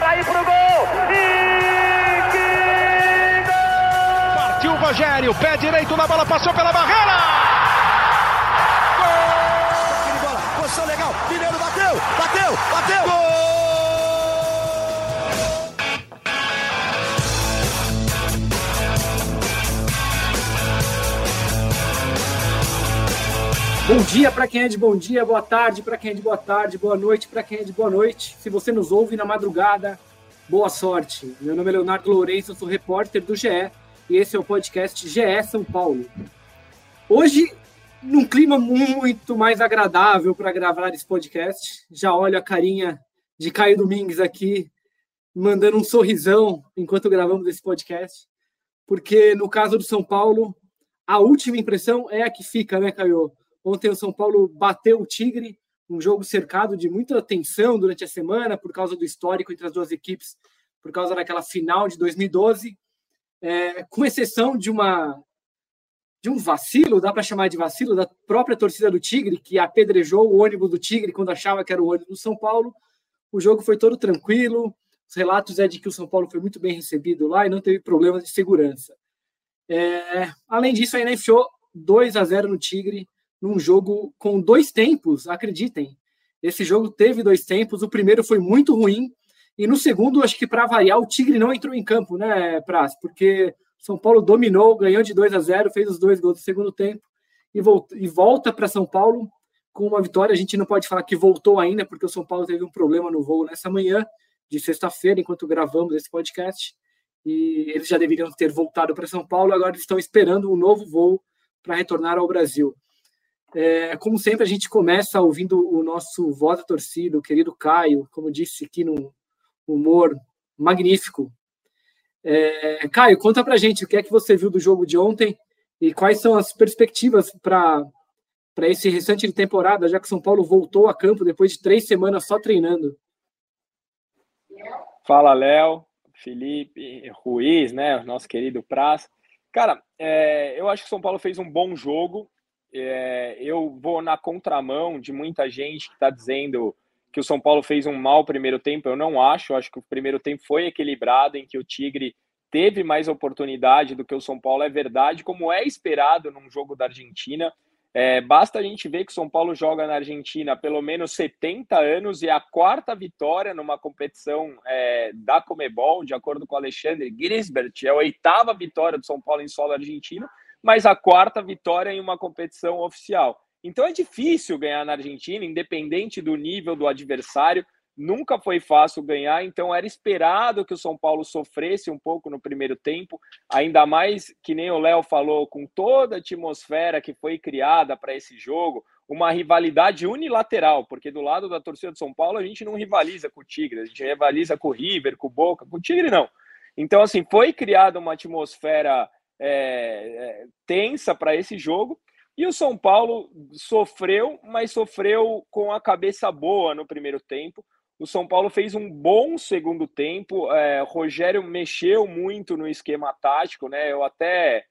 Vai pro gol! E que gol! Partiu o Rogério, pé direito na bola, passou pela barreira! Gol! Bola, posição legal, Mineiro bateu, bateu, bateu! Gol! Bom dia para quem é de bom dia, boa tarde para quem é de boa tarde, boa noite para quem é de boa noite. Se você nos ouve na madrugada, boa sorte. Meu nome é Leonardo Lourenço, sou repórter do GE e esse é o podcast GE São Paulo. Hoje, num clima muito mais agradável para gravar esse podcast, já olho a carinha de Caio Domingues aqui, mandando um sorrisão enquanto gravamos esse podcast, porque no caso do São Paulo, a última impressão é a que fica, né, Caio? Ontem o São Paulo bateu o Tigre, um jogo cercado de muita tensão durante a semana por causa do histórico entre as duas equipes, por causa daquela final de 2012, é, com exceção de uma de um vacilo, dá para chamar de vacilo, da própria torcida do Tigre, que apedrejou o ônibus do Tigre quando achava que era o ônibus do São Paulo. O jogo foi todo tranquilo. Os relatos é de que o São Paulo foi muito bem recebido lá e não teve problemas de segurança. É, além disso, ainda enfiou 2 a 0 no Tigre, num jogo com dois tempos, acreditem. Esse jogo teve dois tempos, o primeiro foi muito ruim, e no segundo, acho que para variar, o Tigre não entrou em campo, né, Praz? Porque São Paulo dominou, ganhou de 2 a 0, fez os dois gols do segundo tempo e volta, e volta para São Paulo com uma vitória. A gente não pode falar que voltou ainda, porque o São Paulo teve um problema no voo nessa manhã de sexta-feira, enquanto gravamos esse podcast. E eles já deveriam ter voltado para São Paulo, agora eles estão esperando um novo voo para retornar ao Brasil. É, como sempre, a gente começa ouvindo o nosso voz da torcida, o querido Caio, como disse aqui no humor magnífico. É, Caio, conta pra gente o que é que você viu do jogo de ontem e quais são as perspectivas para esse restante de temporada, já que São Paulo voltou a campo depois de três semanas só treinando. Fala, Léo, Felipe, Ruiz, né, nosso querido Praz. Cara, é, eu acho que São Paulo fez um bom jogo, é, eu vou na contramão de muita gente que está dizendo que o São Paulo fez um mau primeiro tempo. Eu não acho. Eu acho que o primeiro tempo foi equilibrado, em que o Tigre teve mais oportunidade do que o São Paulo. É verdade, como é esperado num jogo da Argentina. É, basta a gente ver que o São Paulo joga na Argentina há pelo menos 70 anos e a quarta vitória numa competição é, da Comebol, de acordo com o Alexandre Grisbert, é a oitava vitória do São Paulo em solo argentino mas a quarta vitória em uma competição oficial. Então é difícil ganhar na Argentina, independente do nível do adversário. Nunca foi fácil ganhar, então era esperado que o São Paulo sofresse um pouco no primeiro tempo, ainda mais que nem o Léo falou, com toda a atmosfera que foi criada para esse jogo, uma rivalidade unilateral, porque do lado da torcida do São Paulo a gente não rivaliza com o Tigre, a gente rivaliza com o River, com o Boca, com o Tigre não. Então, assim, foi criada uma atmosfera é, é, tensa para esse jogo. E o São Paulo sofreu, mas sofreu com a cabeça boa no primeiro tempo. O São Paulo fez um bom segundo tempo. É, Rogério mexeu muito no esquema tático, né? Eu até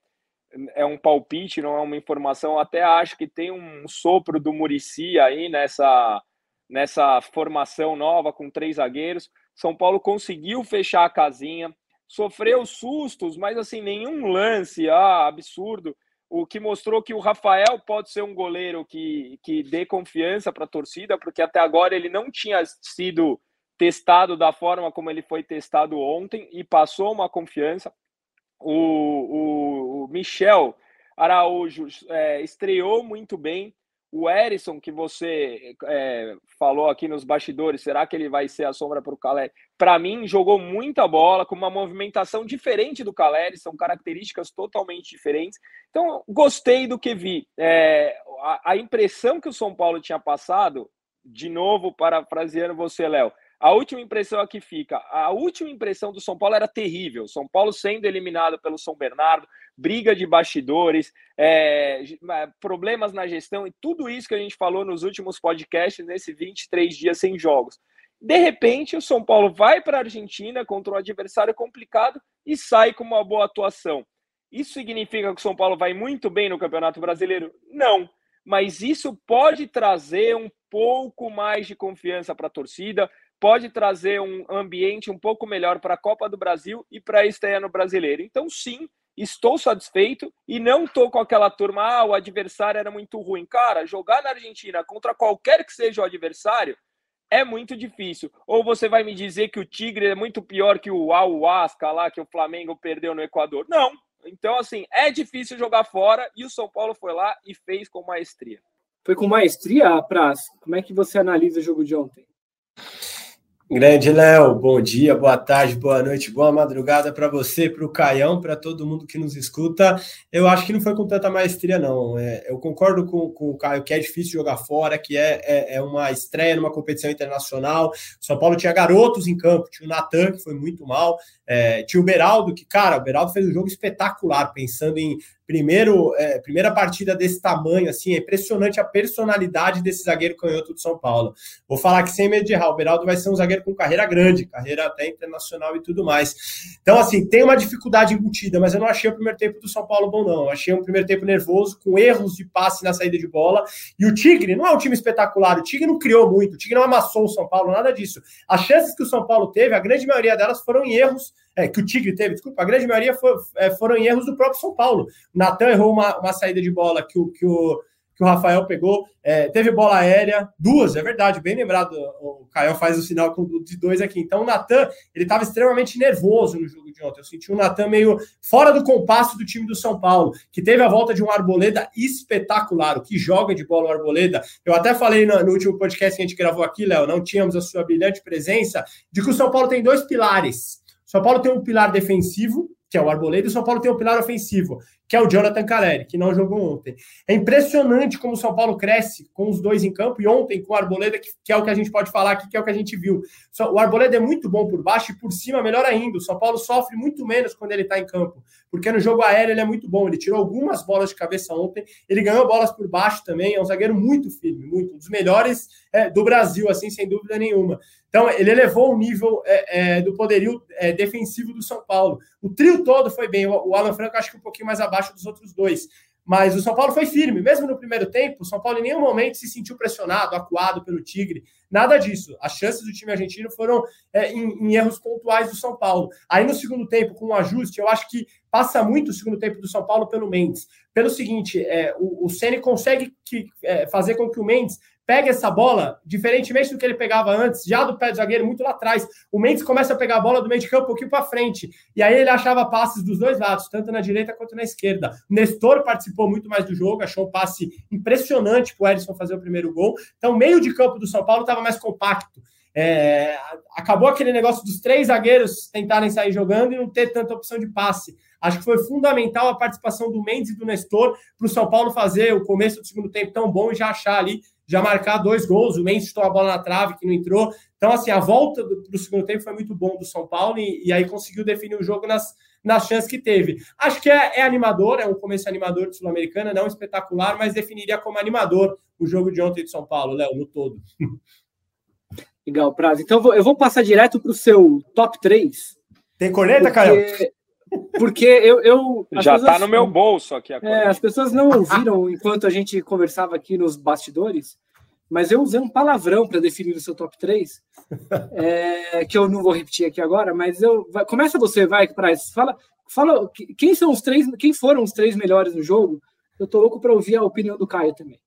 é um palpite, não é uma informação. Eu até acho que tem um sopro do Murici aí nessa nessa formação nova com três zagueiros. São Paulo conseguiu fechar a casinha sofreu sustos, mas assim, nenhum lance ah, absurdo. O que mostrou que o Rafael pode ser um goleiro que, que dê confiança para a torcida, porque até agora ele não tinha sido testado da forma como ele foi testado ontem e passou uma confiança. O, o, o Michel Araújo é, estreou muito bem, o Erisson, que você é, falou aqui nos bastidores, será que ele vai ser a sombra para o Caleri? Para mim, jogou muita bola, com uma movimentação diferente do Caleri, são características totalmente diferentes. Então, gostei do que vi. É, a, a impressão que o São Paulo tinha passado, de novo, parafraseando você, Léo, a última impressão aqui fica. A última impressão do São Paulo era terrível. São Paulo sendo eliminado pelo São Bernardo, briga de bastidores, é, problemas na gestão e tudo isso que a gente falou nos últimos podcasts, nesses 23 dias sem jogos. De repente, o São Paulo vai para a Argentina contra um adversário complicado e sai com uma boa atuação. Isso significa que o São Paulo vai muito bem no Campeonato Brasileiro? Não. Mas isso pode trazer um pouco mais de confiança para a torcida, pode trazer um ambiente um pouco melhor para a Copa do Brasil e para a estreia no Brasileiro. Então, sim, estou satisfeito e não estou com aquela turma, ah, o adversário era muito ruim. Cara, jogar na Argentina contra qualquer que seja o adversário é muito difícil. Ou você vai me dizer que o Tigre é muito pior que o Ahuasca lá, que o Flamengo perdeu no Equador. Não. Então, assim, é difícil jogar fora e o São Paulo foi lá e fez com maestria. Foi com maestria, Praz? Como é que você analisa o jogo de ontem? Grande Léo, bom dia, boa tarde, boa noite, boa madrugada para você, para o Caião, para todo mundo que nos escuta. Eu acho que não foi com tanta maestria, não. É, eu concordo com, com, o Caio que é difícil jogar fora, que é, é, é, uma estreia numa competição internacional. São Paulo tinha garotos em campo, tinha o Natan, que foi muito mal, é, tinha o Beraldo, que, cara, o Beraldo fez um jogo espetacular, pensando em primeiro, é, primeira partida desse tamanho, assim, é impressionante a personalidade desse zagueiro canhoto do São Paulo. Vou falar que sem medo de errar, o Beraldo vai ser um zagueiro com carreira grande, carreira até internacional e tudo mais. Então, assim, tem uma dificuldade embutida, mas eu não achei o primeiro tempo do São Paulo bom, não. Eu achei um primeiro tempo nervoso, com erros de passe na saída de bola. E o Tigre não é um time espetacular, o Tigre não criou muito, o Tigre não amassou o São Paulo, nada disso. As chances que o São Paulo teve, a grande maioria delas foram em erros é, que o Tigre teve, desculpa, a grande maioria for, é, foram em erros do próprio São Paulo. O Natan errou uma, uma saída de bola que o, que o, que o Rafael pegou. É, teve bola aérea, duas, é verdade, bem lembrado. O Caio faz o sinal de dois aqui. Então o Natan, ele estava extremamente nervoso no jogo de ontem. Eu senti o Natan meio fora do compasso do time do São Paulo, que teve a volta de um Arboleda espetacular. O que joga de bola o Arboleda. Eu até falei no, no último podcast que a gente gravou aqui, Léo, não tínhamos a sua brilhante presença, de que o São Paulo tem dois pilares são Paulo tem um pilar defensivo, que é o Arboleda, e São Paulo tem um pilar ofensivo, que é o Jonathan Caleri, que não jogou ontem. É impressionante como o São Paulo cresce com os dois em campo, e ontem com o Arboleda, que, é o que a gente pode falar aqui, que é o que a gente viu. O Arboleda é muito bom por baixo e por cima, melhor ainda. O São Paulo sofre muito menos quando ele está em campo, porque no jogo aéreo ele é muito bom. Ele tirou algumas bolas de cabeça ontem, ele ganhou bolas por baixo também. É um zagueiro muito firme, muito, um dos melhores é, do Brasil, assim, sem dúvida nenhuma. Então, ele elevou o nível é, é, do poderio é, defensivo do São Paulo. O trio todo foi bem. O Alan Franco, acho que um pouquinho mais abaixo dos outros dois. Mas o São Paulo foi firme. Mesmo no primeiro tempo, o São Paulo em nenhum momento se sentiu pressionado, acuado pelo Tigre. Nada disso. As chances do time argentino foram é, em, em, erros pontuais do São Paulo. Aí no segundo tempo, com um ajuste, eu acho que passa muito o segundo tempo do São Paulo pelo Mendes. Pelo seguinte, é, o, o Ceni consegue que, é, fazer com que o Mendes pega essa bola, diferentemente do que ele pegava antes, já do pé do zagueiro, muito lá atrás. O Mendes começa a pegar a bola do meio de campo um pouquinho para frente. E aí ele achava passes dos dois lados, tanto na direita quanto na esquerda. O Nestor participou muito mais do jogo, achou um passe impressionante para o Edson fazer o primeiro gol. Então, o meio de campo do São Paulo estava mais compacto. É, acabou aquele negócio dos três zagueiros tentarem sair jogando e não ter tanta opção de passe. Acho que foi fundamental a participação do Mendes e do Nestor para o São Paulo fazer o começo do segundo tempo tão bom e já achar ali já marcar dois gols. O Mendes chutou a bola na trave, que não entrou. Então, assim, a volta do, do segundo tempo foi muito bom do São Paulo e, e, aí conseguiu definir o jogo nas, nas chances que teve. Acho que é, é animador, é um começo animador de Sul-Americana, não espetacular, mas definiria como animador o jogo de ontem de São Paulo, Léo, no todo. Legal, Prazo. Então, eu vou passar direto para o seu top 3. Tem corneta, porque... Caio? Porque eu. eu Já está no meu bolso aqui agora. É, as pessoas não ouviram enquanto a gente conversava aqui nos bastidores, mas eu usei um palavrão para definir o seu top 3, é, que eu não vou repetir aqui agora, mas eu. Vai, começa você, vai, Praz. Fala, fala quem são os três, quem foram os três melhores no jogo? Eu tô louco para ouvir a opinião do Caio também.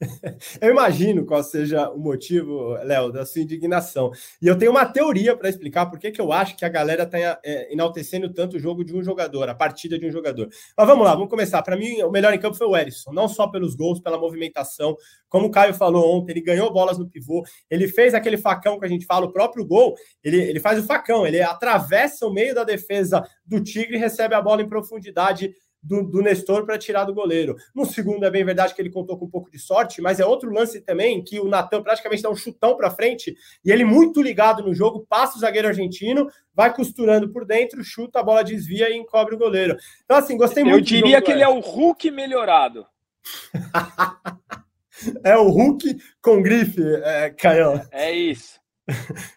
Eu imagino qual seja o motivo, Léo, da sua indignação. E eu tenho uma teoria para explicar por que eu acho que a galera está é, enaltecendo tanto o jogo de um jogador, a partida de um jogador. Mas vamos lá, vamos começar. Para mim, o melhor em campo foi o Erisson, não só pelos gols, pela movimentação. Como o Caio falou ontem, ele ganhou bolas no pivô, ele fez aquele facão que a gente fala, o próprio gol, ele, ele faz o facão, ele atravessa o meio da defesa do Tigre e recebe a bola em profundidade do, do Nestor para tirar do goleiro. No segundo, é bem verdade que ele contou com um pouco de sorte, mas é outro lance também que o Natan praticamente dá um chutão para frente e ele, muito ligado no jogo, passa o zagueiro argentino, vai costurando por dentro, chuta, a bola desvia e encobre o goleiro. Então, assim, gostei muito. Eu diria que ele é o Hulk melhorado. é o Hulk com grife, é, Caio. É isso.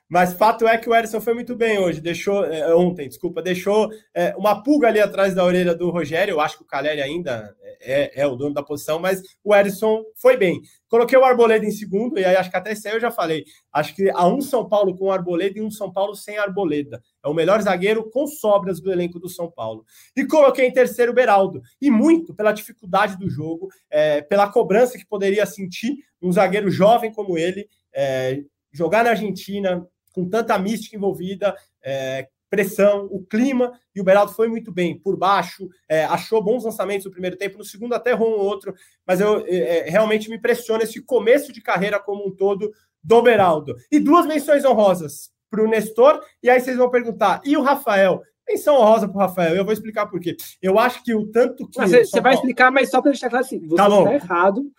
Mas fato é que o Erisson foi muito bem hoje, deixou é, ontem, desculpa, deixou é, uma pulga ali atrás da orelha do Rogério. Eu acho que o Caleri ainda é, é, o dono da posição, mas o Erisson foi bem. Coloquei o Arboleda em segundo, e aí acho que até isso aí eu já falei. Acho que há um São Paulo com Arboleda e um São Paulo sem Arboleda. É o melhor zagueiro com sobras do elenco do São Paulo. E coloquei em terceiro o Beraldo. E muito pela dificuldade do jogo, é, pela cobrança que poderia sentir um zagueiro jovem como ele. É, jogar na Argentina com tanta mística envolvida, é, pressão, o clima, e o Beraldo foi muito bem por baixo, é, achou bons lançamentos no primeiro tempo, no segundo até errou um outro, mas eu é, é, realmente me impressiona esse começo de carreira como um todo do Beraldo. E duas menções honrosas para o Nestor, e aí vocês vão perguntar, e o Rafael? Menção honrosa para o Rafael, eu vou explicar por quê. Eu acho que o tanto que. Você, você vai explicar, mas só para deixar claro assim, você tá está errado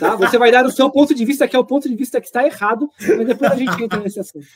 Tá? Você vai dar o seu ponto de vista, que é o ponto de vista que está errado, mas depois a gente entra nesse assunto.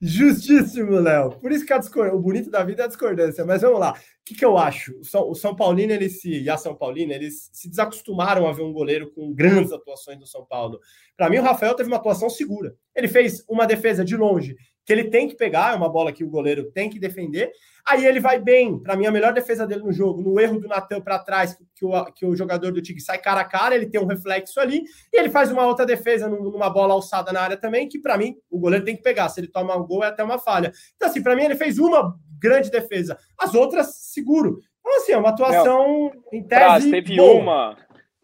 Justíssimo, Léo. Por isso que a discord... o bonito da vida é a discordância. Mas vamos lá. O que, que eu acho? O São, o São Paulino ele se... e a São Paulina eles se desacostumaram a ver um goleiro com grandes atuações do São Paulo. Para mim, o Rafael teve uma atuação segura. Ele fez uma defesa de longe que ele tem que pegar, é uma bola que o goleiro tem que defender. Aí ele vai bem, para mim, a melhor defesa dele no jogo, no erro do Natan para trás, que o, que o jogador do Tigre sai cara a cara, ele tem um reflexo ali, e ele faz uma outra defesa numa bola alçada na área também, que para mim o goleiro tem que pegar. Se ele toma um gol, é até uma falha. Então, assim, para mim, ele fez uma grande defesa, as outras, seguro. Então, assim, é uma atuação em tese. teve boa. uma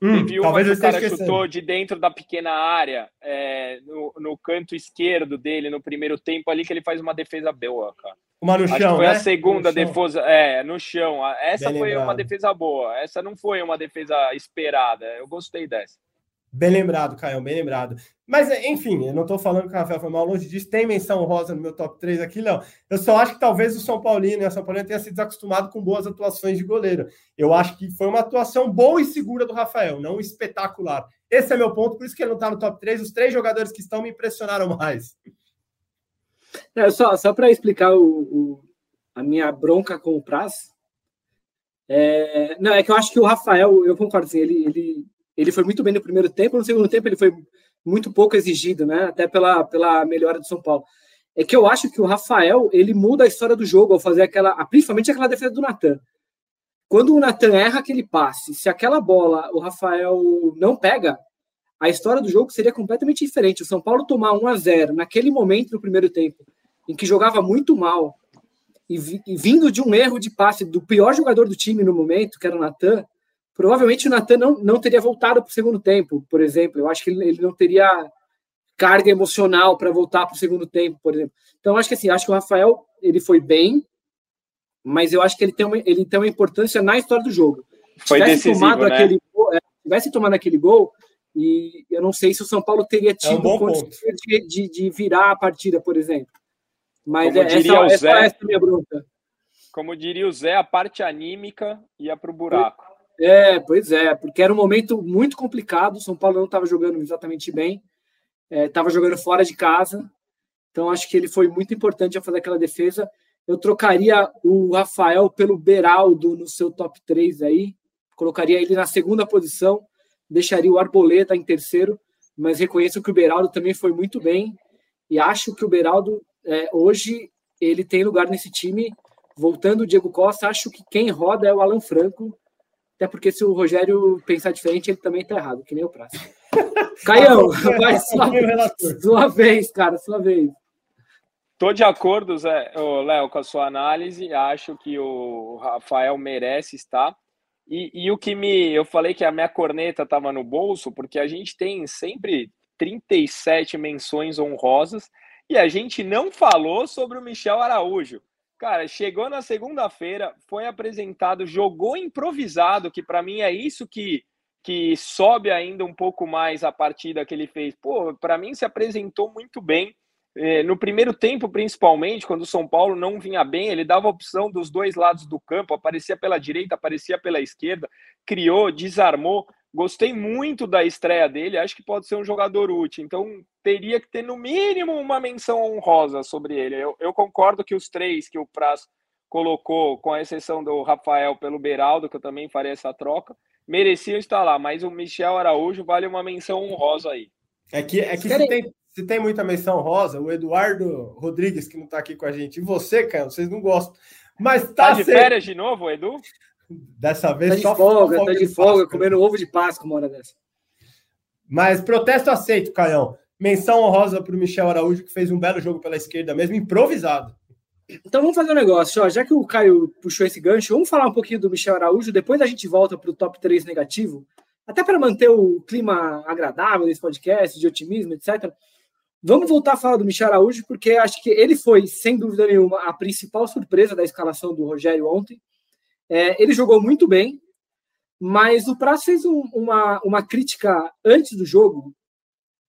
Hum, Teve uma que o cara chutou de dentro da pequena área, é, no, no, canto esquerdo dele, no primeiro tempo ali, que ele faz uma defesa boa, cara. Uma no Acho chão, foi né? a segunda defesa, é, no chão. Essa Bem foi lembrado. uma defesa boa. Essa não foi uma defesa esperada. Eu gostei dessa. Bem lembrado, Caio, bem lembrado. Mas, enfim, eu não estou falando que o Rafael foi mal longe disso. Tem menção rosa no meu top 3 aqui, não. Eu só acho que talvez o São Paulino e a São Paulino tenha se desacostumado com boas atuações de goleiro. Eu acho que foi uma atuação boa e segura do Rafael, não espetacular. Esse é meu ponto, por isso que ele não está no top 3. Os três jogadores que estão me impressionaram mais. É, só só para explicar o, o, a minha bronca com o Praz. É, não, é que eu acho que o Rafael, eu concordo, assim, ele, ele ele foi muito bem no primeiro tempo, no segundo tempo ele foi muito pouco exigido, né? Até pela, pela melhora do São Paulo. É que eu acho que o Rafael ele muda a história do jogo ao fazer aquela, principalmente aquela defesa do Natan. Quando o Natan erra aquele passe, se aquela bola o Rafael não pega, a história do jogo seria completamente diferente. O São Paulo tomar 1 a 0 naquele momento do primeiro tempo, em que jogava muito mal, e, vindo de um erro de passe do pior jogador do time no momento, que era o Natan, provavelmente o Natan não, não teria voltado para o segundo tempo, por exemplo. Eu acho que ele, ele não teria carga emocional para voltar para o segundo tempo, por exemplo. Então, acho que assim, acho que o Rafael ele foi bem, mas eu acho que ele tem uma, ele tem uma importância na história do jogo. Foi tivesse decisivo, tomado né? aquele gol, é, tivesse tomado aquele gol, e eu não sei se o São Paulo teria tido é um condições de, de, de, virar a partida, por exemplo. Mas Como é, essa, essa, essa é a minha bronca. Como diria o Zé, a parte anímica ia para o buraco. É, pois é, porque era um momento muito complicado. O São Paulo não estava jogando exatamente bem, estava é, jogando fora de casa. Então acho que ele foi muito importante a fazer aquela defesa. Eu trocaria o Rafael pelo Beraldo no seu top 3 aí, colocaria ele na segunda posição, deixaria o Arboleda em terceiro, mas reconheço que o Beraldo também foi muito bem e acho que o Beraldo é, hoje ele tem lugar nesse time. Voltando o Diego Costa, acho que quem roda é o Alan Franco até porque se o Rogério pensar diferente, ele também tá errado, que nem o Praça. Caião, vai sua, sua vez, cara, sua vez. Tô de acordo, Zé, Léo, com a sua análise. Acho que o Rafael merece estar. E, e, o que me. Eu falei que a minha corneta estava no bolso, porque a gente tem sempre 37 menções honrosas e a gente não falou sobre o Michel Araújo. Cara, chegou na segunda-feira, foi apresentado, jogou improvisado, que para mim é isso que, que sobe ainda um pouco mais a partida que ele fez. Pô, para mim se apresentou muito bem. É, no primeiro tempo, principalmente, quando o São Paulo não vinha bem, ele dava opção dos dois lados do campo, aparecia pela direita, aparecia pela esquerda, criou, desarmou. Gostei muito da estreia dele, acho que pode ser um jogador útil. Então, teria que ter no mínimo uma menção honrosa sobre ele. Eu, eu concordo que os três que o Praz colocou, com a exceção do Rafael pelo Beraldo, que eu também faria essa troca, mereciam estar lá. Mas o Michel Araújo vale uma menção honrosa aí. É que, é que se, tem, se tem muita menção rosa, o Eduardo Rodrigues, que não está aqui com a gente, e você, cara, vocês não gostam. Mas tá, tá de férias de novo, Edu? Dessa vez tá de só folga, folga tá de, de folga, comendo ovo de Páscoa uma hora dessa. Mas protesto aceito, Caião. Menção honrosa para o Michel Araújo, que fez um belo jogo pela esquerda, mesmo improvisado. Então vamos fazer um negócio, ó. já que o Caio puxou esse gancho, vamos falar um pouquinho do Michel Araújo, depois a gente volta para o top 3 negativo, até para manter o clima agradável desse podcast, de otimismo, etc. Vamos voltar a falar do Michel Araújo, porque acho que ele foi, sem dúvida nenhuma, a principal surpresa da escalação do Rogério ontem. É, ele jogou muito bem, mas o Praça fez um, uma, uma crítica antes do jogo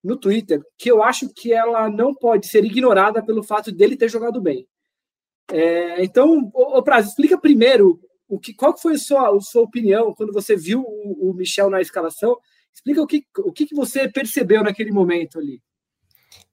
no Twitter, que eu acho que ela não pode ser ignorada pelo fato dele ter jogado bem. É, então, o, Prazo, explica primeiro o que, qual foi a sua, a sua opinião quando você viu o, o Michel na escalação. Explica o que, o que você percebeu naquele momento ali.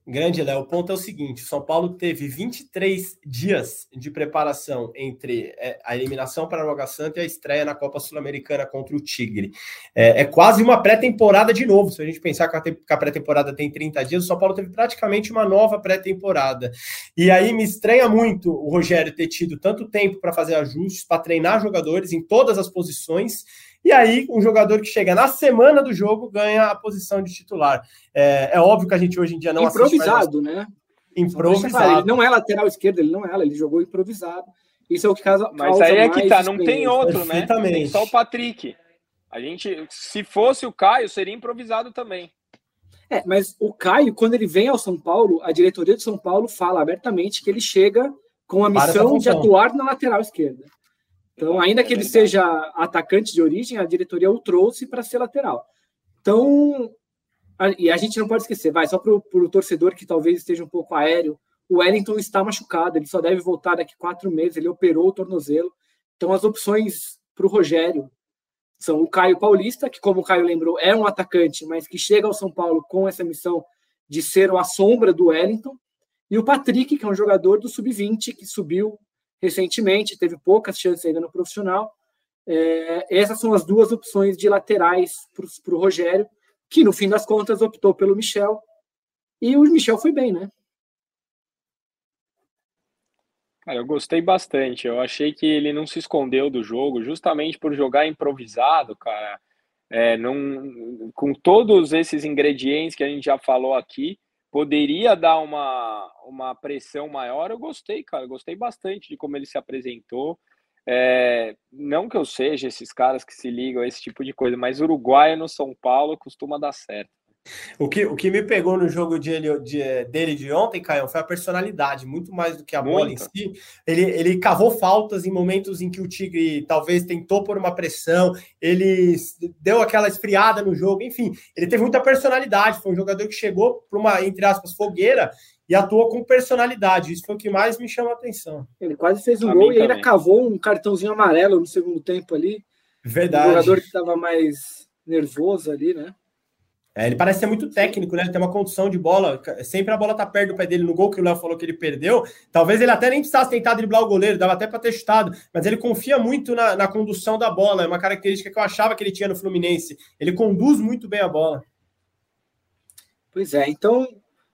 Grande, Léo. O ponto é o seguinte: o São Paulo teve 23 dias de preparação entre é, a eliminação para a Água Santa e a estreia na Copa Sul-Americana contra o Tigre. É, é quase uma pré-temporada de novo. Se a gente pensar que a pré-temporada tem 30 dias, o São Paulo teve praticamente uma nova pré-temporada. E aí me estranha muito o Rogério ter tido tanto tempo para fazer ajustes, para treinar jogadores em todas as posições e aí, um jogador que chega na semana do jogo ganha a posição de titular. É, é óbvio que a gente hoje em dia não Improvisado, né? Improvisado. Ele não é lateral esquerdo, ele não é ela, ele jogou improvisado. Isso é o que causa. Mas aí é que tá, não tem outro, né? Tem só o Patrick. A gente, se fosse o Caio, seria improvisado também. É, mas o Caio, quando ele vem ao São Paulo, a diretoria de São Paulo fala abertamente que ele chega com a missão de atuar na lateral esquerda. Então, ainda que ele seja atacante de origem, a diretoria o trouxe para ser lateral. Então, a, e a gente não pode esquecer, vai, só para o torcedor que talvez esteja um pouco aéreo, o Wellington está machucado, ele só deve voltar daqui quatro meses, ele operou o tornozelo. Então, as opções para o Rogério são o Caio Paulista, que, como o Caio lembrou, é um atacante, mas que chega ao São Paulo com essa missão de ser a sombra do Wellington, e o Patrick, que é um jogador do sub-20 que subiu recentemente, teve poucas chances ainda no profissional. É, essas são as duas opções de laterais para o Rogério, que no fim das contas optou pelo Michel. E o Michel foi bem, né? Cara, eu gostei bastante. Eu achei que ele não se escondeu do jogo, justamente por jogar improvisado, cara. É, não, com todos esses ingredientes que a gente já falou aqui, poderia dar uma, uma pressão maior, eu gostei, cara. Gostei bastante de como ele se apresentou. É, não que eu seja esses caras que se ligam a esse tipo de coisa, mas Uruguai no São Paulo costuma dar certo. O que, o que me pegou no jogo de, de, dele de ontem, Caio, foi a personalidade, muito mais do que a muito. bola em si. Ele, ele cavou faltas em momentos em que o Tigre talvez tentou por uma pressão, ele deu aquela esfriada no jogo, enfim, ele teve muita personalidade. Foi um jogador que chegou para uma, entre aspas, fogueira e atuou com personalidade. Isso foi o que mais me chama a atenção. Ele quase fez um a gol e ainda cavou um cartãozinho amarelo no segundo tempo ali. Verdade. Um jogador que estava mais nervoso ali, né? É, ele parece ser muito técnico, né? Ele tem uma condução de bola. Sempre a bola tá perto do pé dele no gol que o Léo falou que ele perdeu. Talvez ele até nem precisasse tentar driblar o goleiro, dava até para ter chutado. Mas ele confia muito na, na, condução da bola. É uma característica que eu achava que ele tinha no Fluminense. Ele conduz muito bem a bola. Pois é, então.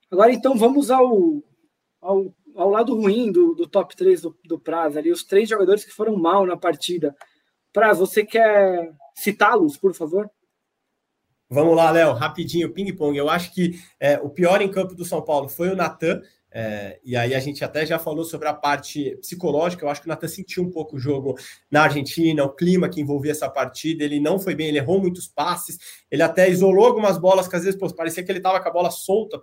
Agora então vamos ao, ao, ao lado ruim do, do top 3 do, do Praz ali. Os três jogadores que foram mal na partida. Praz, você quer citá-los, por favor? Vamos lá, Léo, rapidinho, ping-pong. Eu acho que é, o pior em campo do São Paulo foi o Natan. É, e aí a gente até já falou sobre a parte psicológica. Eu acho que o Natan sentiu um pouco o jogo na Argentina, o clima que envolvia essa partida. Ele não foi bem, ele errou muitos passes, ele até isolou algumas bolas que às vezes pô, parecia que ele estava com a bola solta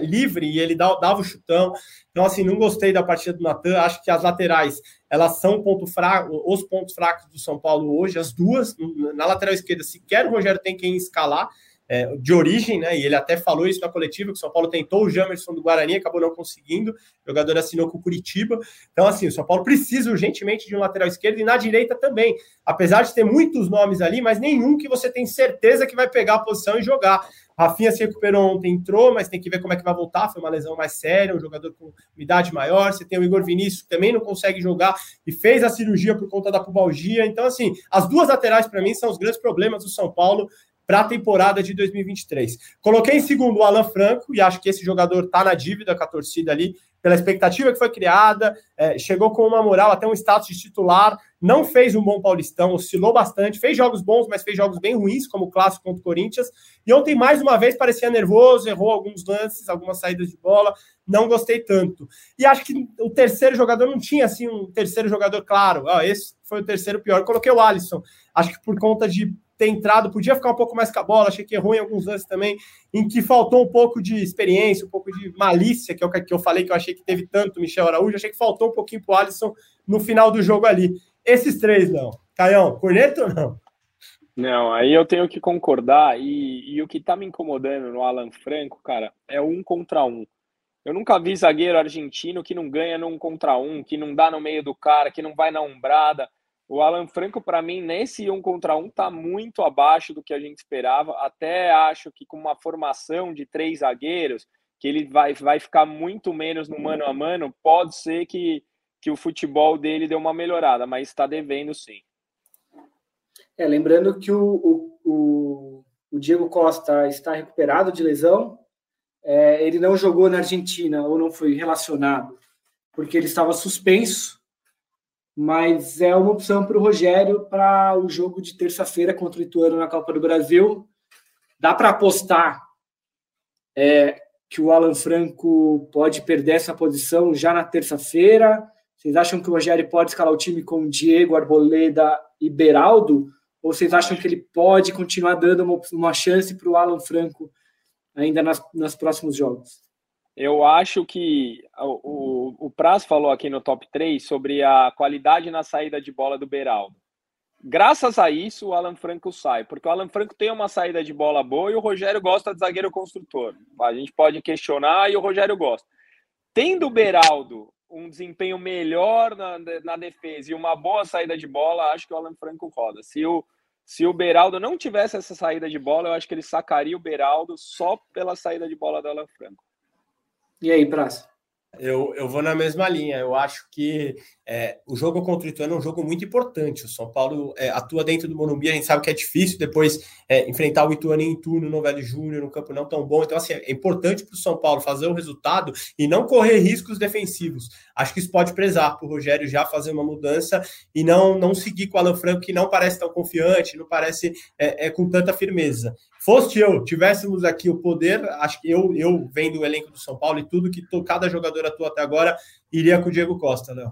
livre e ele dava o chutão. Então, assim, não gostei da partida do Natan. Acho que as laterais, elas são ponto fraco, os pontos fracos do São Paulo hoje, as duas. Na lateral esquerda, sequer o Rogério tem quem escalar. É, de origem, né? E ele até falou isso na coletiva, que o São Paulo tentou o Jamerson do Guarani, acabou não conseguindo. O jogador assinou com o Curitiba. Então, assim, o São Paulo precisa urgentemente de um lateral esquerdo e na direita também. Apesar de ter muitos nomes ali, mas nenhum que você tem certeza que vai pegar a posição e jogar. Rafinha se recuperou ontem, entrou, mas tem que ver como é que vai voltar. Foi uma lesão mais séria, um jogador com idade maior. Você tem o Igor Vinícius, que também não consegue jogar e fez a cirurgia por conta da pubalgia. Então, assim, as duas laterais, para mim, são os grandes problemas do São Paulo para a temporada de 2023. Coloquei em segundo o Alan Franco e acho que esse jogador está na dívida com a torcida ali, pela expectativa que foi criada, é, chegou com uma moral, até um status de titular, não fez um bom Paulistão, oscilou bastante, fez jogos bons, mas fez jogos bem ruins, como o clássico contra o Corinthians. E ontem, mais uma vez, parecia nervoso, errou alguns lances, algumas saídas de bola, não gostei tanto. E acho que o terceiro jogador não tinha assim um terceiro jogador claro. Ah, esse foi o terceiro pior. coloquei o Alisson. Acho que por conta de ter entrado, podia ficar um pouco mais com a bola, achei que errou em alguns lances também, em que faltou um pouco de experiência, um pouco de malícia, que é o que eu falei que eu achei que teve tanto Michel Araújo, achei que faltou um pouquinho pro Alisson no final do jogo ali. Esses três não. Caião, corneto ou não? Não, aí eu tenho que concordar, e, e o que tá me incomodando no Alan Franco, cara, é um contra um. Eu nunca vi zagueiro argentino que não ganha num contra um, que não dá no meio do cara, que não vai na umbrada. O Alan Franco, para mim, nesse um contra um, está muito abaixo do que a gente esperava. Até acho que com uma formação de três zagueiros, que ele vai, vai ficar muito menos no mano a mano, pode ser que, que o futebol dele deu uma melhorada, mas está devendo sim. É, lembrando que o, o, o, o Diego Costa está recuperado de lesão, é, ele não jogou na Argentina ou não foi relacionado porque ele estava suspenso mas é uma opção para o Rogério para o jogo de terça-feira contra o Ituano na Copa do Brasil. Dá para apostar é, que o Alan Franco pode perder essa posição já na terça-feira? Vocês acham que o Rogério pode escalar o time com Diego, Arboleda e Beraldo? Ou vocês acham que ele pode continuar dando uma, uma chance para o Alan Franco ainda nas, nos próximos jogos? Eu acho que o, o, Praz falou aqui no top 3 sobre a qualidade na saída de bola do Beraldo. Graças a isso, o Alan Franco sai, porque o Alan Franco tem uma saída de bola boa e o Rogério gosta de zagueiro construtor. A gente pode questionar e o Rogério gosta. Tendo o Beraldo um desempenho melhor na, na defesa e uma boa saída de bola, acho que o Alan Franco roda. Se o, se o Beraldo não tivesse essa saída de bola, eu acho que ele sacaria o Beraldo só pela saída de bola do Alan Franco. E aí, Praça? Eu, eu vou na mesma linha. Eu acho que é, o jogo contra o Ituano é um jogo muito importante. O São Paulo é, atua dentro do Morumbi, a gente sabe que é difícil depois é, enfrentar o Ituano em turno, no Velho Júnior, no campo não tão bom. Então, assim, é importante para o São Paulo fazer o resultado e não correr riscos defensivos. Acho que isso pode prezar para o Rogério já fazer uma mudança e não, não seguir com o Alan Franco, que não parece tão confiante, não parece é, é com tanta firmeza. Fosse eu, tivéssemos aqui o poder, acho que eu, eu vendo o elenco do São Paulo e tudo que cada jogador atuou até agora, iria com o Diego Costa, Léo.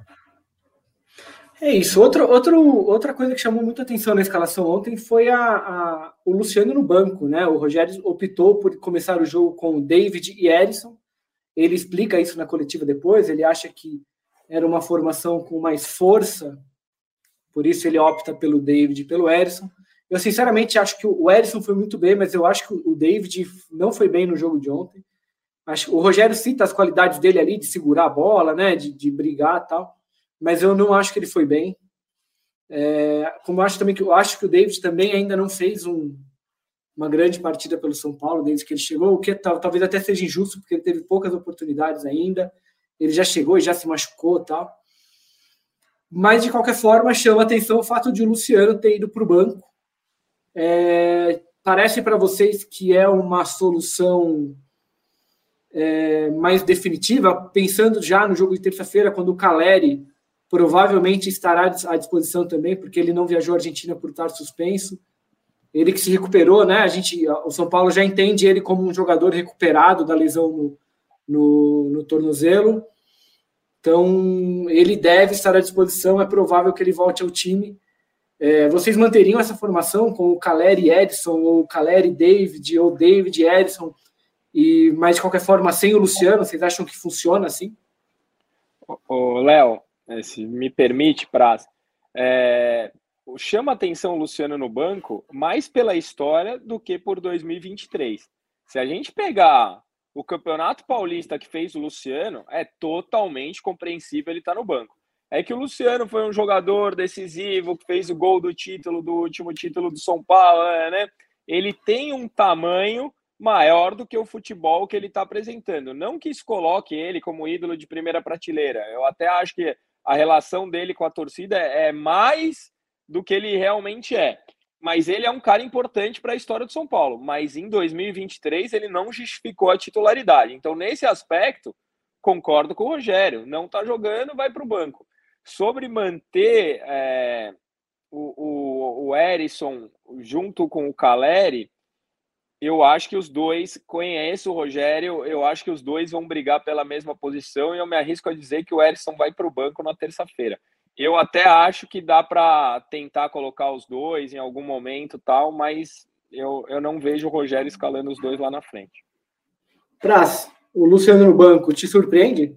É isso. Outro, outro, outra coisa que chamou muita atenção na escalação ontem foi a, a, o Luciano no banco, né? O Rogério optou por começar o jogo com David e Erisson. Ele explica isso na coletiva depois. Ele acha que era uma formação com mais força, por isso ele opta pelo David e pelo Erisson. Eu sinceramente acho que o Erisson foi muito bem, mas eu acho que o David não foi bem no jogo de ontem. Acho, o Rogério cita as qualidades dele ali de segurar a bola, né, de, de brigar tal, mas eu não acho que ele foi bem. É, como acho também que eu acho que o David também ainda não fez um, uma grande partida pelo São Paulo desde que ele chegou, o que talvez até seja injusto porque ele teve poucas oportunidades ainda. Ele já chegou e já se machucou tal. Mas de qualquer forma chama atenção o fato de o Luciano ter ido para o banco é, parece para vocês que é uma solução é, mais definitiva, pensando já no jogo de terça-feira, quando o Caleri provavelmente estará à disposição também, porque ele não viajou à Argentina por estar suspenso. Ele que se recuperou, né? A gente, o São Paulo já entende ele como um jogador recuperado da lesão no, no, no tornozelo. Então, ele deve estar à disposição. É provável que ele volte ao time. É, vocês manteriam essa formação com o Caleri Edson, ou Caleri David, ou David Edson, e, mas de qualquer forma, sem o Luciano, vocês acham que funciona assim? O Léo, é, se me permite, Praz, é, chama atenção o Luciano no banco mais pela história do que por 2023. Se a gente pegar o Campeonato Paulista que fez o Luciano, é totalmente compreensível ele estar tá no banco é que o Luciano foi um jogador decisivo, que fez o gol do título, do último título do São Paulo, é, né? Ele tem um tamanho maior do que o futebol que ele está apresentando. Não que isso coloque ele como ídolo de primeira prateleira. Eu até acho que a relação dele com a torcida é mais do que ele realmente é. mas ele é um cara importante para a história do São Paulo. Mas em 2023 ele não justificou a titularidade. Então, nesse aspecto, concordo com o Rogério. Não está jogando, vai para o banco. Sobre manter é, o, o, o Erisson junto com o Caleri, eu acho que os dois, conheço o Rogério, eu acho que os dois vão brigar pela mesma posição e eu me arrisco a dizer que o Erisson vai para o banco na terça-feira. Eu até acho que dá para tentar colocar os dois em algum momento tal, mas eu, eu não vejo o Rogério escalando os dois lá na frente. Praz, o Luciano no banco te surpreende?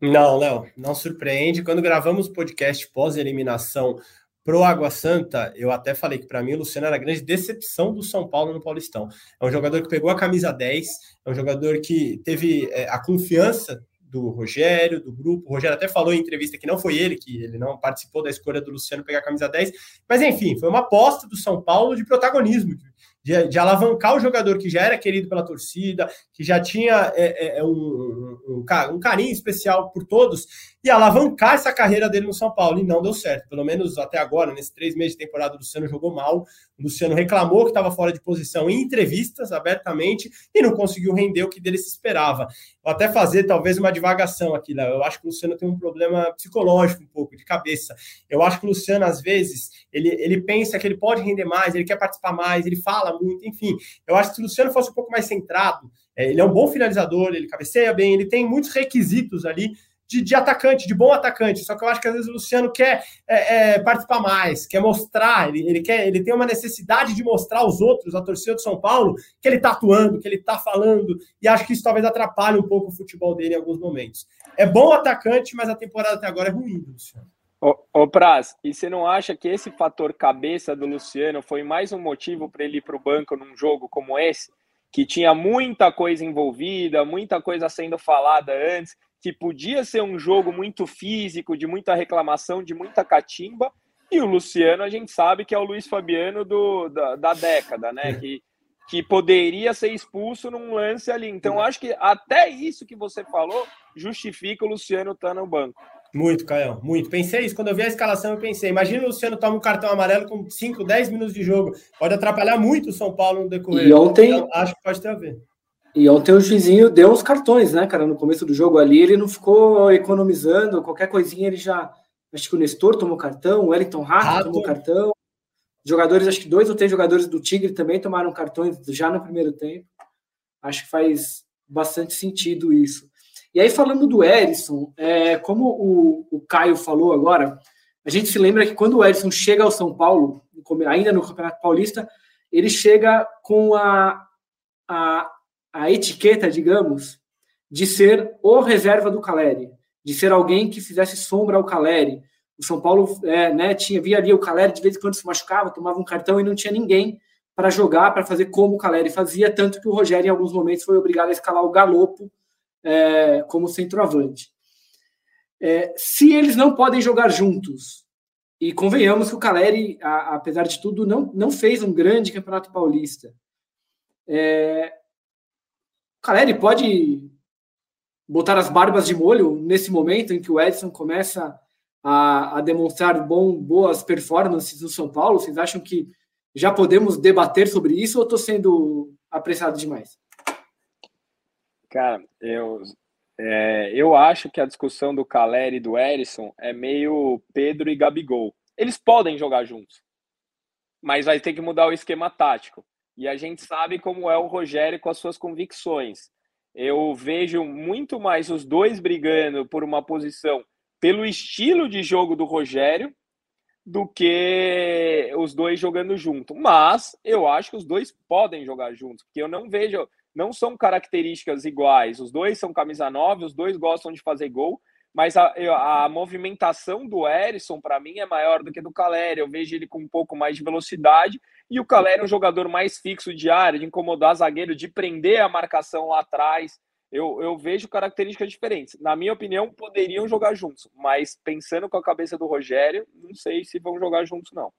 Não, Léo, não surpreende. Quando gravamos o podcast pós-eliminação Pro Água Santa, eu até falei que para mim o Luciano era a grande decepção do São Paulo no Paulistão. É um jogador que pegou a camisa 10, é um jogador que teve é, a confiança do Rogério, do grupo. O Rogério até falou em entrevista que não foi ele, que ele não participou da escolha do Luciano pegar a camisa 10. Mas enfim, foi uma aposta do São Paulo de protagonismo, de, de, alavancar o jogador que já era querido pela torcida, que já tinha é, é, é um, um, um, carinho especial por todos, e alavancar essa carreira dele no São Paulo. E não deu certo. Pelo menos até agora, nesses três meses de temporada, o Luciano jogou mal. O Luciano reclamou que estava fora de posição em entrevistas abertamente e não conseguiu render o que dele se esperava. Vou até fazer talvez uma divagação aqui, Léo. Eu acho que o Luciano tem um problema psicológico um pouco, de cabeça. Eu acho que o Luciano, às vezes, ele, ele pensa que ele pode render mais, ele quer participar mais, ele fala muito, enfim. Eu acho que se o Luciano fosse um pouco mais centrado, é, ele é um bom finalizador, ele cabeceia bem, ele tem muitos requisitos ali de, de, atacante, de bom atacante. Só que eu acho que às vezes o Luciano quer é, é, participar mais, quer mostrar, ele, ele, quer, ele tem uma necessidade de mostrar aos outros, a torcida do São Paulo, que ele está atuando, que ele está falando, e acho que isso talvez atrapalhe um pouco o futebol dele em alguns momentos. É bom atacante, mas a temporada até agora é ruim, Luciano. Ô, ô Praz, e você não acha que esse fator cabeça do Luciano foi mais um motivo para ele ir para o banco num jogo como esse? Que tinha muita coisa envolvida, muita coisa sendo falada antes, que podia ser um jogo muito físico, de muita reclamação, de muita catimba, e o Luciano a gente sabe que é o Luiz Fabiano do, da, da década, né? Que, que poderia ser expulso num lance ali. Então, acho que até isso que você falou justifica o Luciano estar tá no banco. Muito, Caio, muito. Pensei isso, quando eu vi a escalação, eu pensei. Imagina o Luciano toma um cartão amarelo com 5, 10 minutos de jogo. Pode atrapalhar muito o São Paulo no decorrer. E ontem. Então, acho que pode ter a ver. E ontem o juizinho deu uns cartões, né, cara? No começo do jogo ali, ele não ficou economizando, qualquer coisinha ele já. Acho que o Nestor tomou cartão, o Wellington Rato, tomou cartão. Jogadores, acho que dois ou três jogadores do Tigre também tomaram cartões já no primeiro tempo. Acho que faz bastante sentido isso. E aí, falando do Erisson, é, como o, o Caio falou agora, a gente se lembra que quando o Erisson chega ao São Paulo, ainda no Campeonato Paulista, ele chega com a, a a etiqueta, digamos, de ser o reserva do Caleri, de ser alguém que fizesse sombra ao Caleri. O São Paulo é, né, tinha via ali o Caleri de vez em quando se machucava, tomava um cartão e não tinha ninguém para jogar, para fazer como o Caleri fazia, tanto que o Rogério em alguns momentos foi obrigado a escalar o Galopo é, como centroavante. É, se eles não podem jogar juntos, e convenhamos que o Caleri, a, apesar de tudo, não, não fez um grande campeonato paulista. É, Caleri pode botar as barbas de molho nesse momento em que o Edson começa a, a demonstrar bom, boas performances no São Paulo? Vocês acham que já podemos debater sobre isso ou estou sendo apressado demais? Cara, eu, é, eu acho que a discussão do Caleri e do Erisson é meio Pedro e Gabigol. Eles podem jogar juntos, mas vai ter que mudar o esquema tático. E a gente sabe como é o Rogério com as suas convicções. Eu vejo muito mais os dois brigando por uma posição pelo estilo de jogo do Rogério do que os dois jogando junto. Mas eu acho que os dois podem jogar juntos, porque eu não vejo, não são características iguais. Os dois são camisa 9, os dois gostam de fazer gol, mas a, a movimentação do Erisson, para mim, é maior do que do Caleri. Eu vejo ele com um pouco mais de velocidade e o Caleri é um jogador mais fixo de área, de incomodar zagueiro, de prender a marcação lá atrás. Eu, eu vejo características diferentes. Na minha opinião, poderiam jogar juntos, mas pensando com a cabeça do Rogério, não sei se vão jogar juntos, não.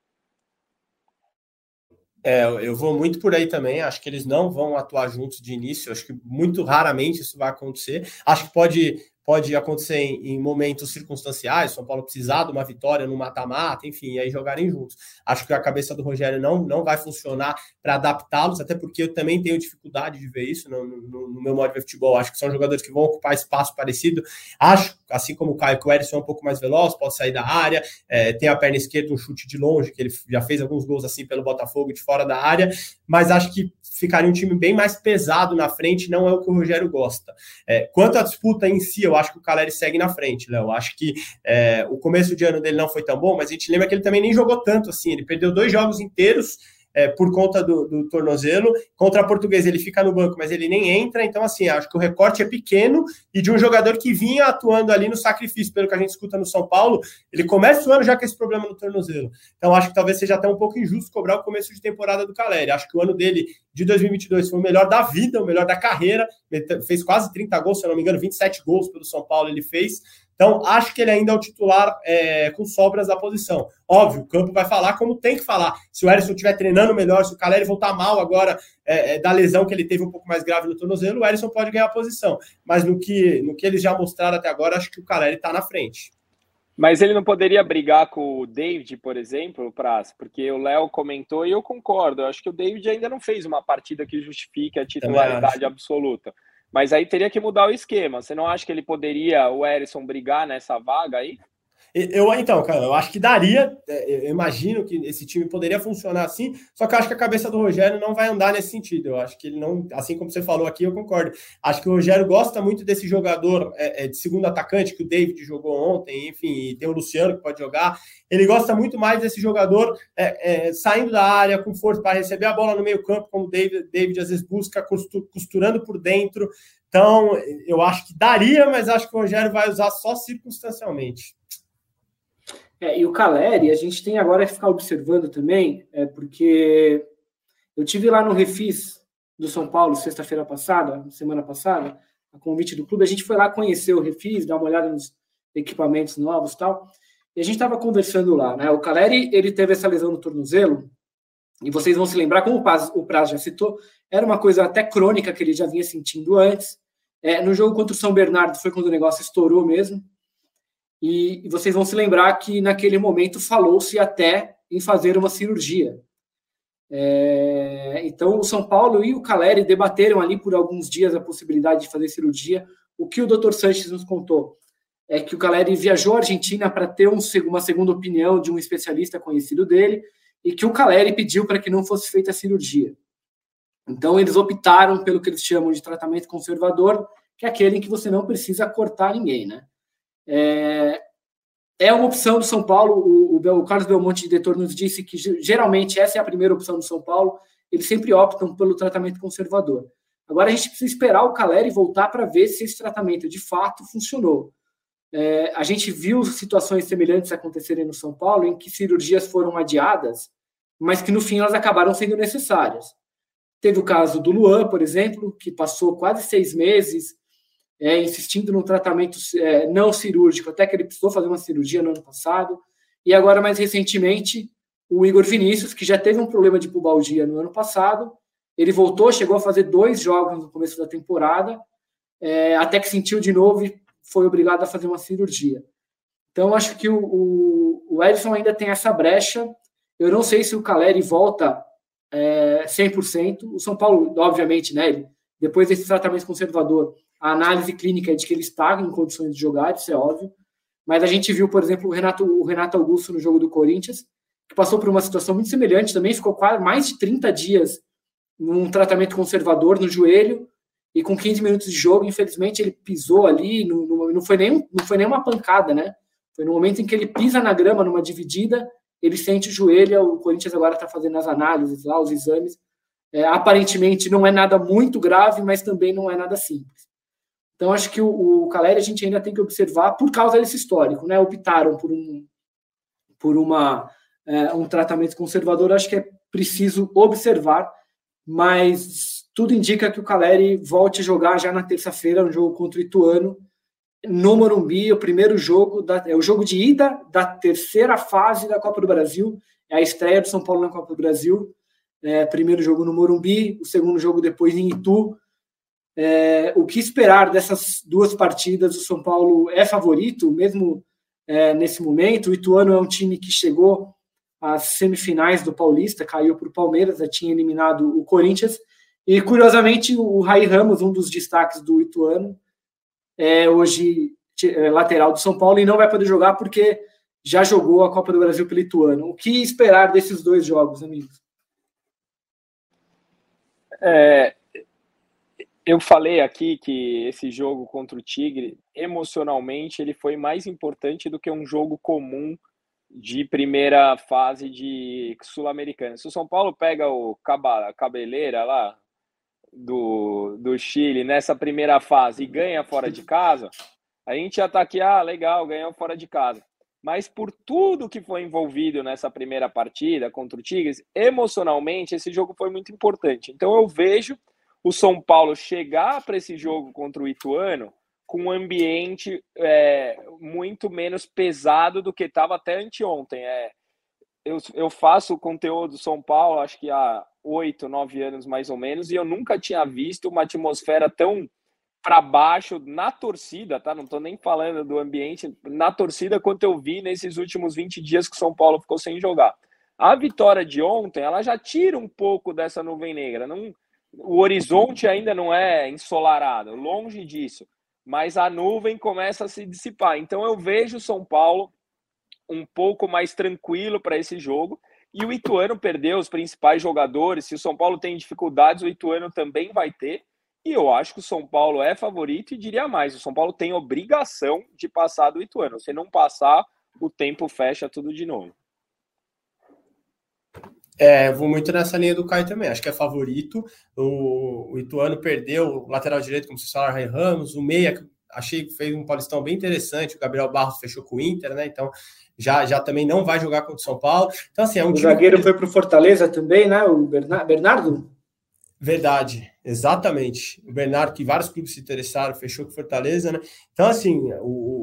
É, eu vou muito por aí também. Acho que eles não vão atuar juntos de início. Acho que muito raramente isso vai acontecer. Acho que pode pode acontecer em, em momentos circunstanciais, São Paulo precisar de uma vitória no mata-mata, enfim, aí jogarem juntos. Acho que a cabeça do Rogério não, não vai funcionar para adaptá-los, até porque eu também tenho dificuldade de ver isso no, no, no, meu modo de futebol. Acho que são jogadores que vão ocupar espaço parecido. Acho, assim como o Caio, que o Erisson é um pouco mais veloz, pode sair da área, é, tem a perna esquerda, um chute de longe, que ele já fez alguns gols assim pelo Botafogo de fora da área, mas acho que ficaria um time bem mais pesado na frente, não é o que o Rogério gosta. É, quanto à disputa em si, eu acho que o Caleri segue na frente, Léo. Acho que é, o começo de ano dele não foi tão bom, mas a gente lembra que ele também nem jogou tanto assim. Ele perdeu dois jogos inteiros é, por conta do, do, tornozelo. Contra a Portuguesa ele fica no banco, mas ele nem entra. Então, assim, acho que o recorte é pequeno e de um jogador que vinha atuando ali no sacrifício, pelo que a gente escuta no São Paulo, ele começa o ano já com esse problema no tornozelo. Então, acho que talvez seja até um pouco injusto cobrar o começo de temporada do Caleri. Acho que o ano dele de 2022 foi o melhor da vida, o melhor da carreira. Ele fez quase 30 gols, se eu não me engano, 27 gols pelo São Paulo ele fez. Então, acho que ele ainda é o titular é, com sobras da posição. Óbvio, o campo vai falar como tem que falar. Se o Erisson estiver treinando melhor, se o Caleri voltar mal agora é, é, da lesão que ele teve um pouco mais grave no tornozelo, o Erisson pode ganhar a posição. Mas no que, no que eles já mostraram até agora, acho que o Caleri está na frente. Mas ele não poderia brigar com o David, por exemplo, Praz, porque o Léo comentou e eu concordo. Eu acho que o David ainda não fez uma partida que justifique a titularidade absoluta. Mas aí teria que mudar o esquema. Você não acha que ele poderia, o Erisson, brigar nessa vaga aí? Eu, então, cara, eu acho que daria. É, eu imagino que esse time poderia funcionar assim, só que eu acho que a cabeça do Rogério não vai andar nesse sentido. Eu acho que ele não, assim como você falou aqui, eu concordo. Acho que o Rogério gosta muito desse jogador é, é de segundo atacante, que o David jogou ontem, enfim, e tem o Luciano que pode jogar. Ele gosta muito mais desse jogador é, é, saindo da área com força para receber a bola no meio-campo, como o David, David às vezes busca, costurando por dentro. Então, eu acho que daria, mas acho que o Rogério vai usar só circunstancialmente. É, e o Caleri, a gente tem agora que ficar observando também, é, porque eu tive lá no Refis do São Paulo sexta-feira passada, semana passada, a convite do clube, a gente foi lá conhecer o Refis, dar uma olhada nos equipamentos novos tal, e a gente estava conversando lá, né? O Caleri, ele teve essa lesão no tornozelo, e vocês vão se lembrar, como o Praz já citou, era uma coisa até crônica que ele já vinha sentindo antes. É, no jogo contra o São Bernardo foi quando o negócio estourou mesmo. E, vocês vão se lembrar que naquele momento falou-se até em fazer uma cirurgia. É, então, o São Paulo e o Caleri debateram ali por alguns dias a possibilidade de fazer cirurgia. O que o Dr. Sanches nos contou é que o Caleri viajou à Argentina para ter um, uma segunda opinião de um especialista conhecido dele e que o Caleri pediu para que não fosse feita a cirurgia. Então, eles optaram pelo que eles chamam de tratamento conservador, que é aquele em que você não precisa cortar ninguém, né? É, é uma opção do São Paulo. O, o, o Carlos Belmonte, diretor, nos disse que geralmente essa é a primeira opção do São Paulo. Eles sempre optam pelo tratamento conservador. Agora a gente precisa esperar o Caleri voltar para ver se esse tratamento de fato funcionou. É, a gente viu situações semelhantes acontecerem no São Paulo, em que cirurgias foram adiadas, mas que no fim elas acabaram sendo necessárias. Teve o caso do Luan, por exemplo, que passou quase seis meses é, insistindo no tratamento é, não cirúrgico, até que ele precisou fazer uma cirurgia no ano passado. E agora, mais recentemente, o Igor Vinícius, que já teve um problema de pubalgia no ano passado, ele voltou, chegou a fazer dois jogos no começo da temporada, é, até que sentiu de novo e foi obrigado a fazer uma cirurgia. Então, acho que o, o, o Edson ainda tem essa brecha. Eu não sei se o Caleri volta é, 100%. O São Paulo, obviamente, né, depois desse tratamento conservador, a análise clínica é de que ele está em condições de jogar, isso é óbvio. Mas a gente viu, por exemplo, o Renato, o Renato Augusto no jogo do Corinthians, que passou por uma situação muito semelhante também, ficou quase mais de 30 dias num tratamento conservador no joelho, e com 15 minutos de jogo, infelizmente, ele pisou ali, não, não, foi, nem, não foi nem uma pancada, né? Foi no momento em que ele pisa na grama numa dividida, ele sente o joelho, o Corinthians agora está fazendo as análises lá, os exames. É, aparentemente não é nada muito grave, mas também não é nada simples. Então, acho que o, o Caleri a gente ainda tem que observar por causa desse histórico, né? Optaram por um, por uma, é, um tratamento conservador, acho que é preciso observar, mas tudo indica que o Caleri volte a jogar já na terça-feira, um jogo contra o Ituano, no Morumbi, o primeiro jogo, da, é o jogo de ida da terceira fase da Copa do Brasil, é a estreia do São Paulo na Copa do Brasil, é, primeiro jogo no Morumbi, o segundo jogo depois em Itu, É, o que esperar dessas duas partidas? O São Paulo é favorito, mesmo é, nesse momento. O Ituano é um time que chegou às semifinais do Paulista, caiu para o Palmeiras, já tinha eliminado o Corinthians. E curiosamente, o Rai Ramos, um dos destaques do Ituano, é hoje é, lateral do São Paulo e não vai poder jogar porque já jogou a Copa do Brasil pelo Ituano. O que esperar desses dois jogos, amigos? É, eu falei aqui que esse jogo contra o Tigre, emocionalmente, ele foi mais importante do que um jogo comum de primeira fase de Sul-Americana. Se o São Paulo pega o Cabeleira lá do, do Chile nessa primeira fase e ganha fora de casa, a gente ia estar aqui, ah, legal, ganhou fora de casa. Mas por tudo que foi envolvido nessa primeira partida contra o Tigres, emocionalmente esse jogo foi muito importante. Então eu vejo o São Paulo chegar para esse jogo contra o Ituano com um ambiente é, muito menos pesado do que estava até anteontem. É, eu, eu faço conteúdo do São Paulo, acho que há oito, nove anos mais ou menos, e eu nunca tinha visto uma atmosfera tão para baixo na torcida, tá? Não estou nem falando do ambiente, na torcida, quanto eu vi nesses últimos 20 dias que o São Paulo ficou sem jogar. A vitória de ontem, ela já tira um pouco dessa nuvem negra. Não, o horizonte ainda não é ensolarado, longe disso, mas a nuvem começa a se dissipar. Então eu vejo São Paulo um pouco mais tranquilo para esse jogo. E o Ituano perdeu os principais jogadores. Se o São Paulo tem dificuldades, o Ituano também vai ter. E eu acho que o São Paulo é favorito e diria mais: o São Paulo tem obrigação de passar do Ituano. Se não passar, o tempo fecha tudo de novo. É, vou muito nessa linha do Caio também. Acho que é favorito. O, o Ituano perdeu o lateral direito, como se fala, Ray Ramos. O Meia, achei que fez um Paulistão bem interessante. O Gabriel Barros fechou com o Inter, né? Então já, já também não vai jogar contra o São Paulo. Então, assim, é um o zagueiro que... foi para o Fortaleza também, né? O Bernardo? Verdade, exatamente. O Bernardo, que vários clubes se interessaram, fechou com Fortaleza, né? Então, assim, o, o, o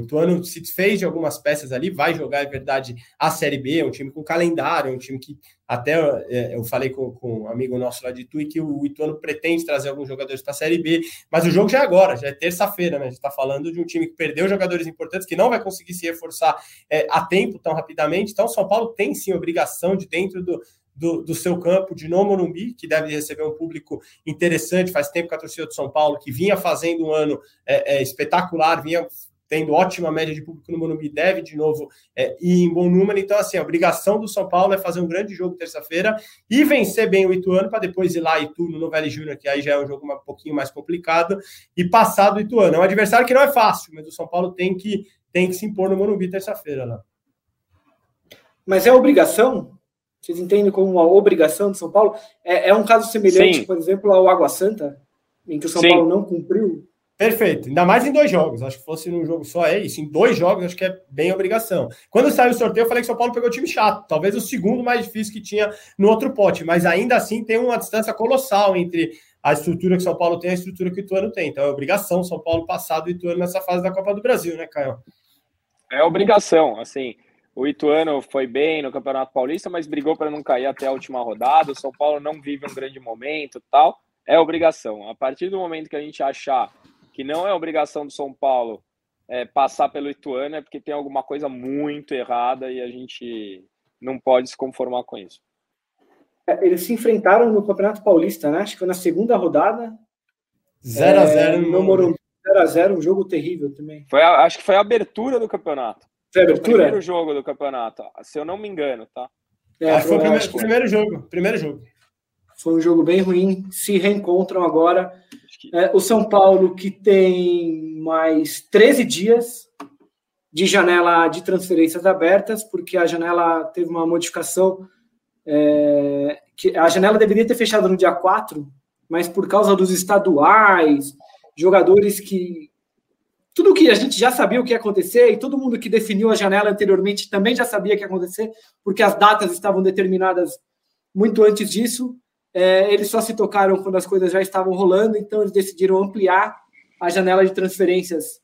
Ituano se fez de algumas peças ali, vai jogar, é verdade, a Série B, é um time com calendário, é um time que até é, eu falei com, com um amigo nosso lá de Tui que o Ituano pretende trazer alguns jogadores para a Série B, mas o jogo já é agora, já é terça-feira, né? A gente está falando de um time que perdeu jogadores importantes, que não vai conseguir se reforçar é, a tempo tão rapidamente. Então, São Paulo tem sim obrigação de dentro do do, do, seu campo de no Morumbi, que deve receber um público interessante. Faz tempo que a torcida do São Paulo, que vinha fazendo um ano é, é, espetacular, vinha tendo ótima média de público no Morumbi, deve de novo é, ir em bom número. Então, assim, a obrigação do São Paulo é fazer um grande jogo terça-feira e vencer bem o Ituano para depois ir lá e tudo no Velho Júnior, que aí já é um jogo um pouquinho mais complicado, e passar do Ituano. É um adversário que não é fácil, mas o São Paulo tem que, tem que se impor no Morumbi terça-feira lá. Mas é obrigação? Vocês entendem como uma obrigação de São Paulo? É, é um caso semelhante, Sim. por exemplo, ao Água Santa, em que o São Sim. Paulo não cumpriu? Perfeito. Ainda mais em dois jogos. Acho que fosse num jogo só, é isso. Em dois jogos, acho que é bem obrigação. Quando saiu o sorteio, eu falei que São Paulo pegou o time chato. Talvez o segundo mais difícil que tinha no outro pote. Mas ainda assim tem uma distância colossal entre a estrutura que São Paulo tem e a estrutura que o Ituano tem. Então é obrigação São Paulo passar do Ituano nessa fase da Copa do Brasil, né, Caio? É obrigação. Assim, o Ituano foi bem no Campeonato Paulista, mas brigou para não cair até a última rodada. O São Paulo não vive um grande momento, tal. É obrigação. A partir do momento que a gente achar que não é obrigação do São Paulo é, passar pelo Ituano, é porque tem alguma coisa muito errada e a gente não pode se conformar com isso. É, eles se enfrentaram no Campeonato Paulista, né? Acho que foi na segunda rodada. 0x0 é, no Morumbi. 0x0, um jogo terrível também. Foi a, acho que foi a abertura do campeonato. Foi a abertura? O primeiro jogo do campeonato, se eu não me engano, tá? É, acho que foi o primeiro, primeiro jogo. Primeiro jogo. Foi um jogo bem ruim. Se reencontram agora. É, o São Paulo, que tem mais 13 dias de janela de transferências abertas, porque a janela teve uma modificação. É, que a janela deveria ter fechado no dia 4, mas por causa dos estaduais, jogadores que tudo que a gente já sabia o que ia acontecer e todo mundo que definiu a janela anteriormente também já sabia o que ia acontecer, porque as datas estavam determinadas muito antes disso. É, eles só se tocaram quando as coisas já estavam rolando, então eles decidiram ampliar a janela de transferências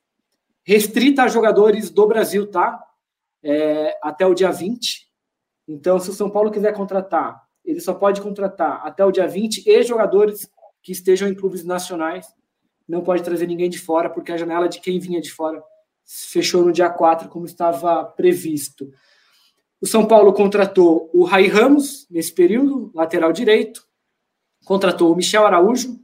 restrita a jogadores do Brasil, tá? É, até o dia 20. Então, se o São Paulo quiser contratar, ele só pode contratar até o dia 20 e jogadores que estejam em clubes nacionais. Não pode trazer ninguém de fora, porque a janela de quem vinha de fora fechou no dia 4, como estava previsto. O São Paulo contratou o Rai Ramos nesse período, lateral direito, contratou o Michel Araújo,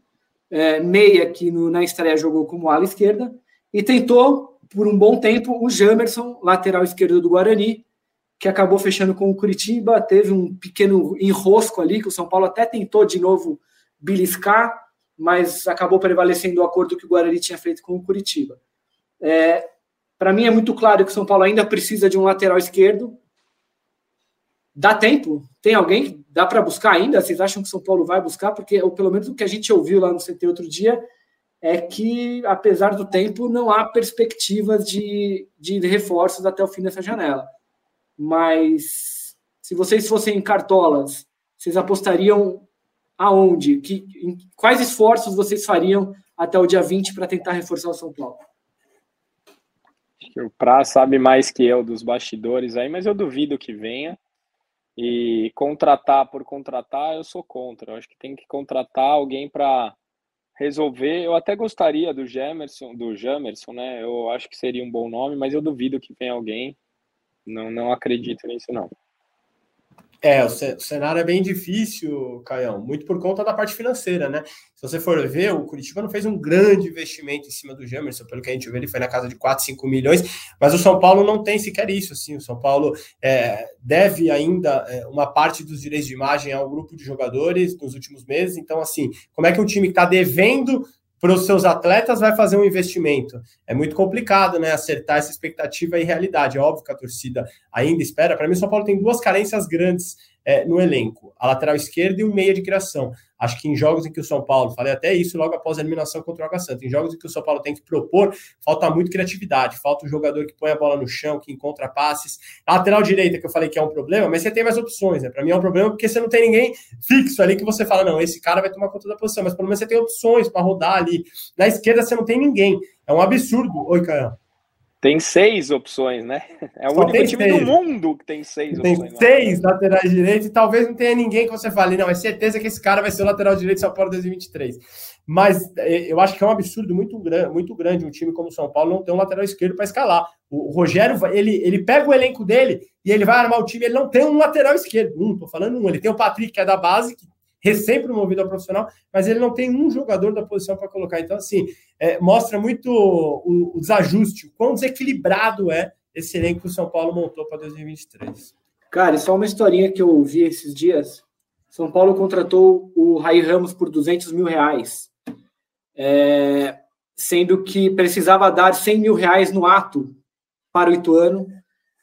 é, meia que no, na estreia jogou como ala esquerda, e tentou por um bom tempo o Jamerson, lateral esquerdo do Guarani, que acabou fechando com o Curitiba, teve um pequeno enrosco ali, que o São Paulo até tentou de novo beliscar, mas acabou prevalecendo o acordo que o Guarani tinha feito com o Curitiba. É, Para mim é muito claro que o São Paulo ainda precisa de um lateral esquerdo. Dá tempo? Tem alguém? Dá para buscar ainda? Vocês acham que São Paulo vai buscar? Porque, ou pelo menos o que a gente ouviu lá no CT outro dia, é que, apesar do tempo, não há perspectivas de, de reforços até o fim dessa janela. Mas se vocês fossem cartolas, vocês apostariam aonde? Que, em, quais esforços vocês fariam até o dia 20 para tentar reforçar o São Paulo? O Pra sabe mais que eu dos bastidores aí, mas eu duvido que venha. E contratar por contratar, eu sou contra. Eu acho que tem que contratar alguém para resolver. Eu até gostaria do Gemerson, do Jamerson, né? Eu acho que seria um bom nome, mas eu duvido que venha alguém. Não, não acredito nisso, não. É, o cenário é bem difícil, Caião, muito por conta da parte financeira, né? Se você for ver, o Curitiba não fez um grande investimento em cima do Jamerson, pelo que a gente vê, ele foi na casa de 4, 5 milhões, mas o São Paulo não tem sequer isso, assim, o São Paulo é, deve ainda é, uma parte dos direitos de imagem ao grupo de jogadores nos últimos meses, então, assim, como é que um time que está devendo para os seus atletas vai fazer um investimento. É muito complicado, né? Acertar essa expectativa e realidade. É óbvio que a torcida ainda espera. Para mim, o São Paulo tem duas carências grandes é, no elenco: a lateral esquerda e o meia de criação. Acho que em jogos em que o São Paulo, falei até isso logo após a eliminação contra o Água Santa, em jogos em que o São Paulo tem que propor, falta muito criatividade, falta um jogador que põe a bola no chão, que encontra passes. A lateral direita, que eu falei que é um problema, mas você tem mais opções, né? Para mim é um problema porque você não tem ninguém fixo ali que você fala, não, esse cara vai tomar conta da posição, mas pelo menos você tem opções para rodar ali. Na esquerda você não tem ninguém. É um absurdo. Oi, Caio. Tem seis opções, né? É o Só único time seis. do mundo que tem seis tem opções. Tem seis lá. laterais direitos e talvez não tenha ninguém que você fale, não, é certeza que esse cara vai ser o lateral direito de São Paulo 2023. Mas é, eu acho que é um absurdo muito, grande, muito grande um time como o São Paulo não ter um lateral esquerdo para escalar. O Rogério, ele, ele pega o elenco dele e ele vai armar o time, ele não tem um lateral esquerdo. Um, tô falando um. Ele tem o Patrick, que é da base, que recém-promovido ao profissional, mas ele não tem um jogador da posição para colocar. Então, assim, é, mostra muito o, o, desajuste, o quão desequilibrado é esse elenco que o São Paulo montou para 2023. Cara, só uma historinha que eu ouvi esses dias. São Paulo contratou o Rai Ramos por 200 mil reais, é, sendo que precisava dar 100 mil reais no ato para o Ituano,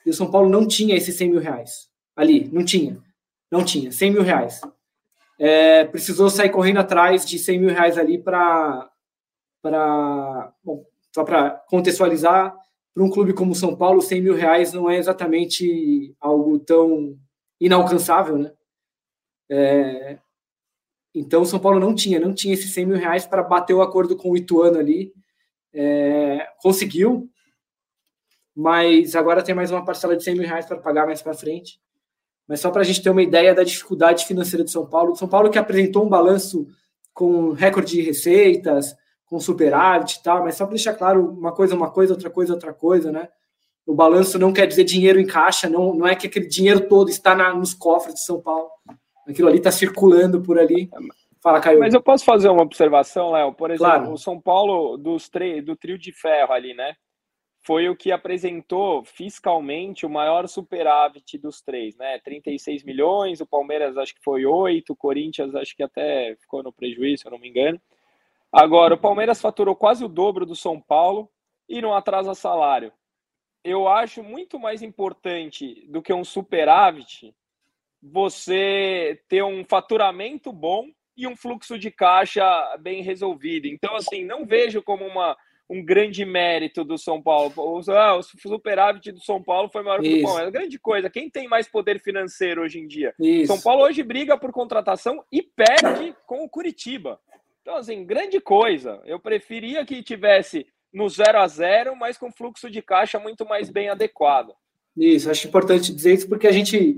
e o São Paulo não tinha esses 100 mil reais ali, não tinha, não tinha, 100 mil reais é, precisou sair correndo atrás de 100 mil reais ali para. Só para contextualizar, para um clube como São Paulo, 100 mil reais não é exatamente algo tão inalcançável, né? É, então, São Paulo não tinha, não tinha esses 100 mil reais para bater o acordo com o Ituano ali. É, conseguiu, mas agora tem mais uma parcela de 100 mil reais para pagar mais para frente mas só para a gente ter uma ideia da dificuldade financeira de São Paulo. São Paulo que apresentou um balanço com recorde de receitas, com superávit e tal, mas só para deixar claro uma coisa, uma coisa, outra coisa, outra coisa, né? O balanço não quer dizer dinheiro em caixa, não, não é que aquele dinheiro todo está na, nos cofres de São Paulo. Aquilo ali está circulando por ali. Fala, Caio. Mas eu posso fazer uma observação, Léo? Por exemplo, claro. o São Paulo dos do trio de ferro ali, né? Foi o que apresentou fiscalmente o maior superávit dos três, né? 36 milhões, o Palmeiras acho que foi 8, o Corinthians acho que até ficou no prejuízo, se eu não me engano. Agora, o Palmeiras faturou quase o dobro do São Paulo e não atrasa salário. Eu acho muito mais importante do que um superávit você ter um faturamento bom e um fluxo de caixa bem resolvido. Então, assim, não vejo como uma um grande mérito do São Paulo. O, ah, o superávit do São Paulo foi maior que o Palmeiras. Grande coisa. Quem tem mais poder financeiro hoje em dia? Isso. São Paulo hoje briga por contratação e perde com o Curitiba. Então, assim, grande coisa. Eu preferia que tivesse no 0 a 0 mas com fluxo de caixa muito mais bem adequado. Isso, acho importante dizer isso porque a gente,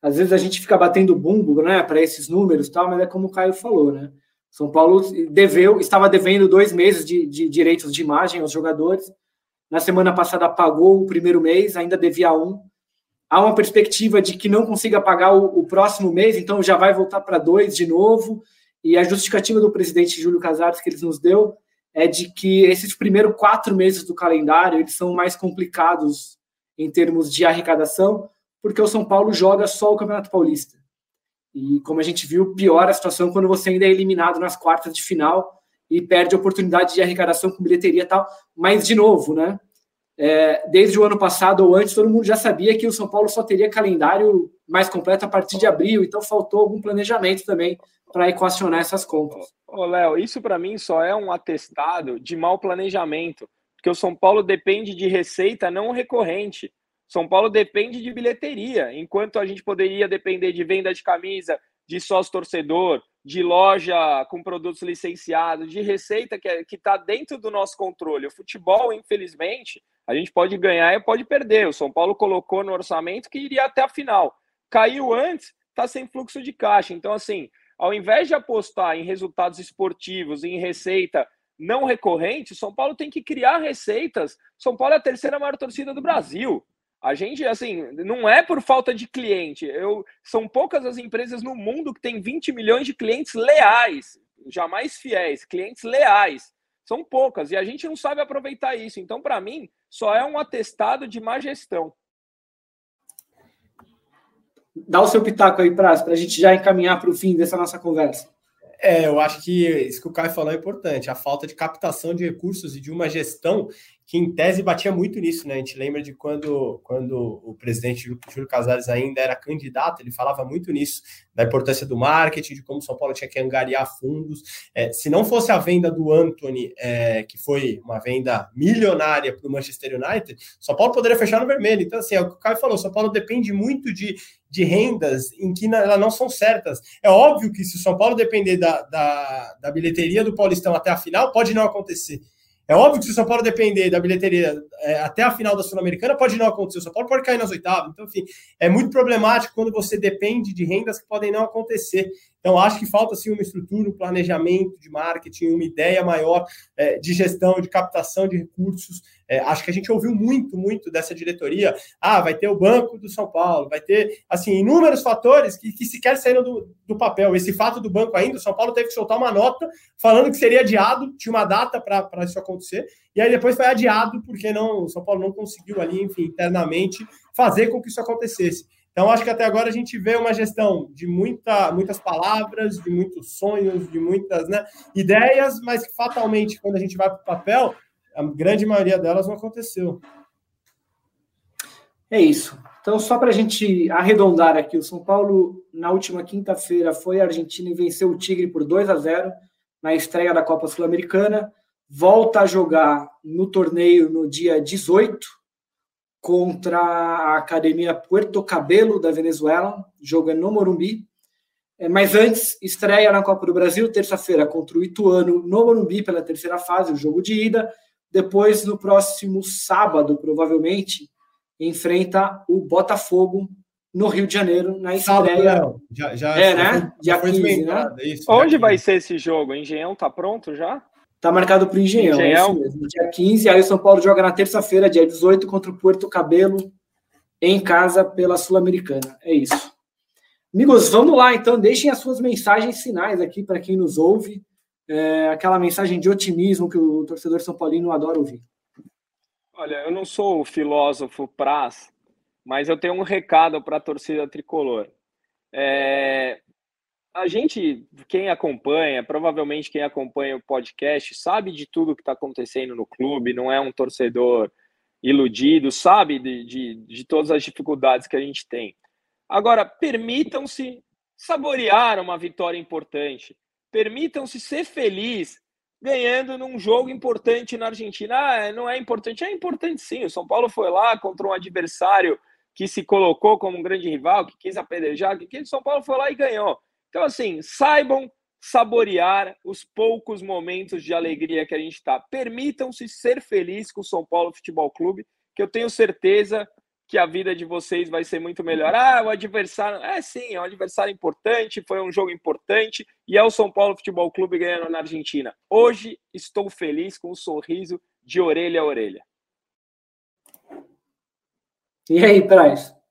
às vezes, a gente fica batendo bumbo, né, para esses números tal, mas é como o Caio falou, né? São Paulo deveu, estava devendo dois meses de, de direitos de imagem aos jogadores. Na semana passada pagou o primeiro mês, ainda devia um. Há uma perspectiva de que não consiga pagar o, o próximo mês, então já vai voltar para dois de novo. E a justificativa do presidente Júlio Casares que ele nos deu é de que esses primeiros quatro meses do calendário eles são mais complicados em termos de arrecadação, porque o São Paulo joga só o Campeonato Paulista. E como a gente viu, piora a situação quando você ainda é eliminado nas quartas de final e perde a oportunidade de arrecadação com bilheteria e tal. Mas, de novo, né? É, desde o ano passado ou antes, todo mundo já sabia que o São Paulo só teria calendário mais completo a partir de abril, então faltou algum planejamento também para equacionar essas contas. Ô, Léo, isso para mim só é um atestado de mau planejamento, porque o São Paulo depende de receita não recorrente. São Paulo depende de bilheteria, enquanto a gente poderia depender de venda de camisa, de sócio torcedor, de loja com produtos licenciados, de receita que é, está dentro do nosso controle. O futebol, infelizmente, a gente pode ganhar e pode perder. O São Paulo colocou no orçamento que iria até a final. Caiu antes, está sem fluxo de caixa. Então, assim, ao invés de apostar em resultados esportivos, em receita não recorrente, São Paulo tem que criar receitas. São Paulo é a terceira maior torcida do Brasil. A gente, assim, não é por falta de cliente. Eu, são poucas as empresas no mundo que têm 20 milhões de clientes leais, jamais fiéis, clientes leais. São poucas e a gente não sabe aproveitar isso. Então, para mim, só é um atestado de má gestão. Dá o seu pitaco aí, Praz, para a gente já encaminhar para o fim dessa nossa conversa. É, eu acho que isso que o Caio falou é importante, a falta de captação de recursos e de uma gestão que em tese batia muito nisso, né? A gente lembra de quando, quando o presidente Júlio Casares ainda era candidato, ele falava muito nisso, da importância do marketing, de como São Paulo tinha que angariar fundos. É, se não fosse a venda do Anthony, é, que foi uma venda milionária para o Manchester United, São Paulo poderia fechar no vermelho. Então, assim, é o que o Caio falou, São Paulo depende muito de, de rendas em que elas não são certas. É óbvio que se o São Paulo depender da, da, da bilheteria do Paulistão até a final, pode não acontecer. É óbvio que se o São Paulo depender da bilheteria é, até a final da Sul-Americana, pode não acontecer. O São Paulo pode cair nas oitavas. Então, enfim, é muito problemático quando você depende de rendas que podem não acontecer. Então, acho que falta sim uma estrutura, um planejamento de marketing, uma ideia maior é, de gestão, de captação de recursos. É, acho que a gente ouviu muito, muito dessa diretoria. Ah, vai ter o Banco do São Paulo, vai ter, assim, inúmeros fatores que, que sequer saíram do, do papel. Esse fato do banco ainda, o São Paulo teve que soltar uma nota falando que seria adiado, tinha uma data para isso acontecer, e aí depois foi adiado porque não, o São Paulo não conseguiu ali, enfim, internamente fazer com que isso acontecesse. Então, acho que até agora a gente vê uma gestão de muita, muitas palavras, de muitos sonhos, de muitas né, ideias, mas fatalmente, quando a gente vai para o papel, a grande maioria delas não aconteceu. É isso. Então, só para a gente arredondar aqui, o São Paulo, na última quinta-feira, foi à Argentina e venceu o Tigre por 2 a 0 na estreia da Copa Sul-Americana. Volta a jogar no torneio no dia 18, contra a Academia Puerto Cabelo da Venezuela, jogo é no Morumbi. É, mas antes, estreia na Copa do Brasil, terça-feira, contra o Ituano no Morumbi pela terceira fase, o jogo de ida. Depois, no próximo sábado, provavelmente, enfrenta o Botafogo no Rio de Janeiro, na estreia. Sábado, já, já, é, né? Dia 15, né? Isso, Onde vai ser esse jogo? Engenhão tá pronto já? Tá marcado para o Engenhão, é Engenhão. É mesmo, dia 15. Aí o São Paulo joga na terça-feira, dia 18, contra o Porto Cabelo, em casa pela Sul-Americana. É isso. Amigos, vamos lá então. Deixem as suas mensagens finais aqui para quem nos ouve. É, aquela mensagem de otimismo que o torcedor São Paulino adora ouvir. Olha, eu não sou o filósofo Praz, mas eu tenho um recado para a torcida tricolor. É, a gente, quem acompanha, provavelmente quem acompanha o podcast, sabe de tudo que está acontecendo no clube, não é um torcedor iludido, sabe de, de, de todas as dificuldades que a gente tem. Agora, permitam-se saborear uma vitória importante, permitam-se ser feliz ganhando num jogo importante na Argentina. Ah, não é importante? É importante sim. O São Paulo foi lá contra um adversário que se colocou como um grande rival, que quis apedrejar, que o São Paulo foi lá e ganhou. Então, assim, saibam saborear os poucos momentos de alegria que a gente está. Permitam-se ser feliz com o São Paulo Futebol Clube, que eu tenho certeza que a vida de vocês vai ser muito melhor. Ah, o adversário. É sim, é um adversário importante, foi um jogo importante e é o São Paulo Futebol Clube ganhando na Argentina. Hoje estou feliz com um sorriso de orelha a orelha. E aí, Praz?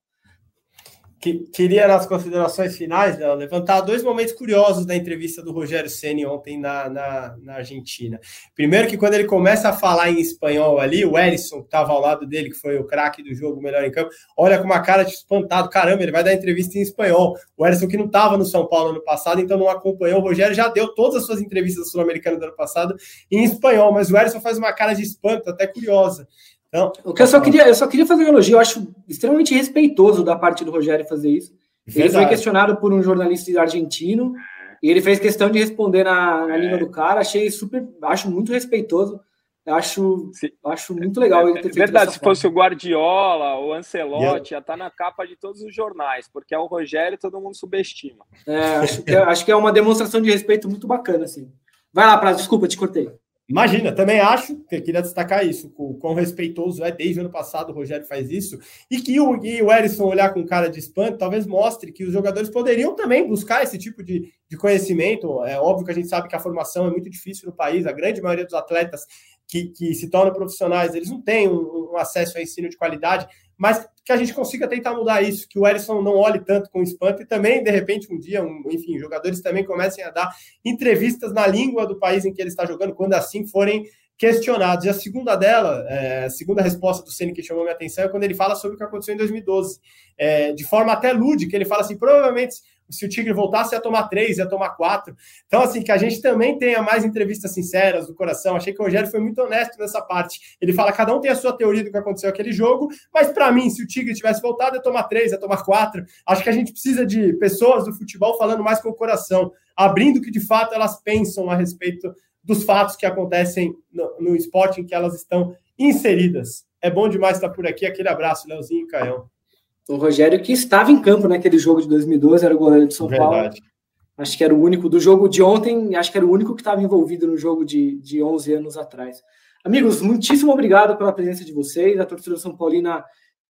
Que, queria, nas considerações finais, né, levantar dois momentos curiosos da entrevista do Rogério Ceni ontem na, na, na, Argentina. Primeiro, que quando ele começa a falar em espanhol ali, o Erisson, que estava ao lado dele, que foi o craque do jogo, melhor em campo, olha com uma cara de espantado: caramba, ele vai dar entrevista em espanhol. O Erisson, que não estava no São Paulo ano passado, então não acompanhou. O Rogério já deu todas as suas entrevistas sul-americanas do ano passado em espanhol, mas o Erisson faz uma cara de espanto, até curiosa. Então, o que eu só queria, eu só queria fazer um elogio, eu acho extremamente respeitoso da parte do Rogério fazer isso. Verdade. Ele foi questionado por um jornalista argentino e ele fez questão de responder na, na é. língua do cara. Achei super, acho muito respeitoso. Acho, acho muito legal ele ter feito Verdade, se forma. fosse o Guardiola, o Ancelotti, yeah. já tá na capa de todos os jornais, porque é o Rogério todo mundo subestima. É, acho que, é, acho que é uma demonstração de respeito muito bacana, assim. Vai lá, Prazo, desculpa, te cortei. Imagina, também acho, que queria destacar isso, o quão respeitoso é, desde o ano passado o Rogério faz isso, e que o, e o olhar com cara de espanto talvez mostre que os jogadores poderiam também buscar esse tipo de, de conhecimento. É óbvio que a gente sabe que a formação é muito difícil no país, a grande maioria dos atletas que, que se tornam profissionais, eles não têm um, um acesso a ensino de qualidade, mas que a gente consiga tentar mudar isso, que o Erisson não olhe tanto com espanto e também, de repente, um dia, um, enfim, jogadores também comecem a dar entrevistas na língua do país em que ele está jogando, quando assim forem questionados. E a segunda dela, é, a segunda resposta do Ceni que chamou minha atenção é quando ele fala sobre o que aconteceu em 2012, é, de forma até lúdica, ele fala assim, provavelmente se o Tigre voltasse, ia tomar três, ia tomar quatro. Então, assim, que a gente também tenha mais entrevistas sinceras do coração. Achei que o Rogério foi muito honesto nessa parte. Ele fala, cada um tem a sua teoria do que aconteceu naquele jogo, mas para mim, se o Tigre tivesse voltado, ia tomar três, ia tomar quatro. Acho que a gente precisa de pessoas do futebol falando mais com o coração, abrindo o que de fato elas pensam a respeito dos fatos que acontecem no, no esporte em que elas estão inseridas. É bom demais estar por aqui. Aquele abraço, Leozinho e Caião. O Rogério que estava em campo naquele jogo de 2012, era o goleiro de São Verdade. Paulo. Acho que era o único do jogo de ontem, acho que era o único que estava envolvido no jogo de, de 11 anos atrás. Amigos, muitíssimo obrigado pela presença de vocês. A torcida São Paulina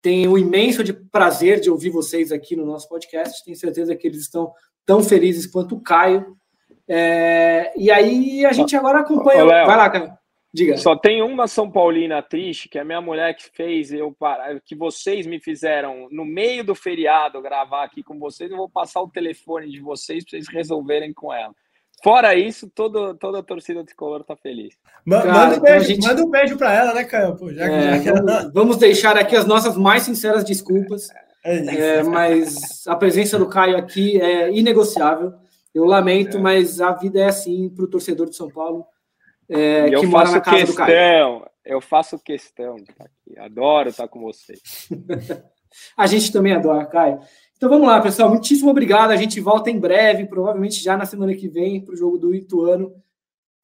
tem o imenso de prazer de ouvir vocês aqui no nosso podcast. Tenho certeza que eles estão tão felizes quanto o Caio. É... E aí a gente agora acompanha. Ô, Vai lá, Caio. Diga. Só tem uma São Paulina triste, que é a minha mulher que fez eu parar, que vocês me fizeram no meio do feriado gravar aqui com vocês. Eu vou passar o telefone de vocês para vocês resolverem com ela. Fora isso, todo, toda a torcida tricolor tá feliz. Cara, manda, um beijo, gente... manda um beijo para ela, né, Campo? Já, é, já vamos, vamos, deixar aqui as nossas mais sinceras desculpas. É é, mas a presença do Caio aqui é inegociável. Eu lamento, é. mas a vida é assim para o torcedor de São Paulo é, que mora na casa questão, do Caio. Eu faço questão de estar aqui. Adoro estar com vocês. a gente também adora, Caio. Então vamos lá, pessoal. Muitíssimo obrigado. A gente volta em breve, provavelmente já na semana que vem, para o jogo do Ituano,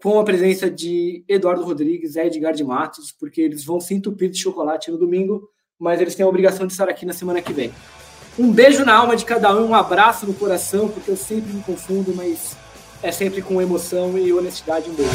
com a presença de Eduardo Rodrigues e Edgar de Matos, porque eles vão se entupir de chocolate no domingo, mas eles têm a obrigação de estar aqui na semana que vem. Um beijo na alma de cada um, um abraço no coração, porque eu sempre me confundo, mas é sempre com emoção e honestidade em boa.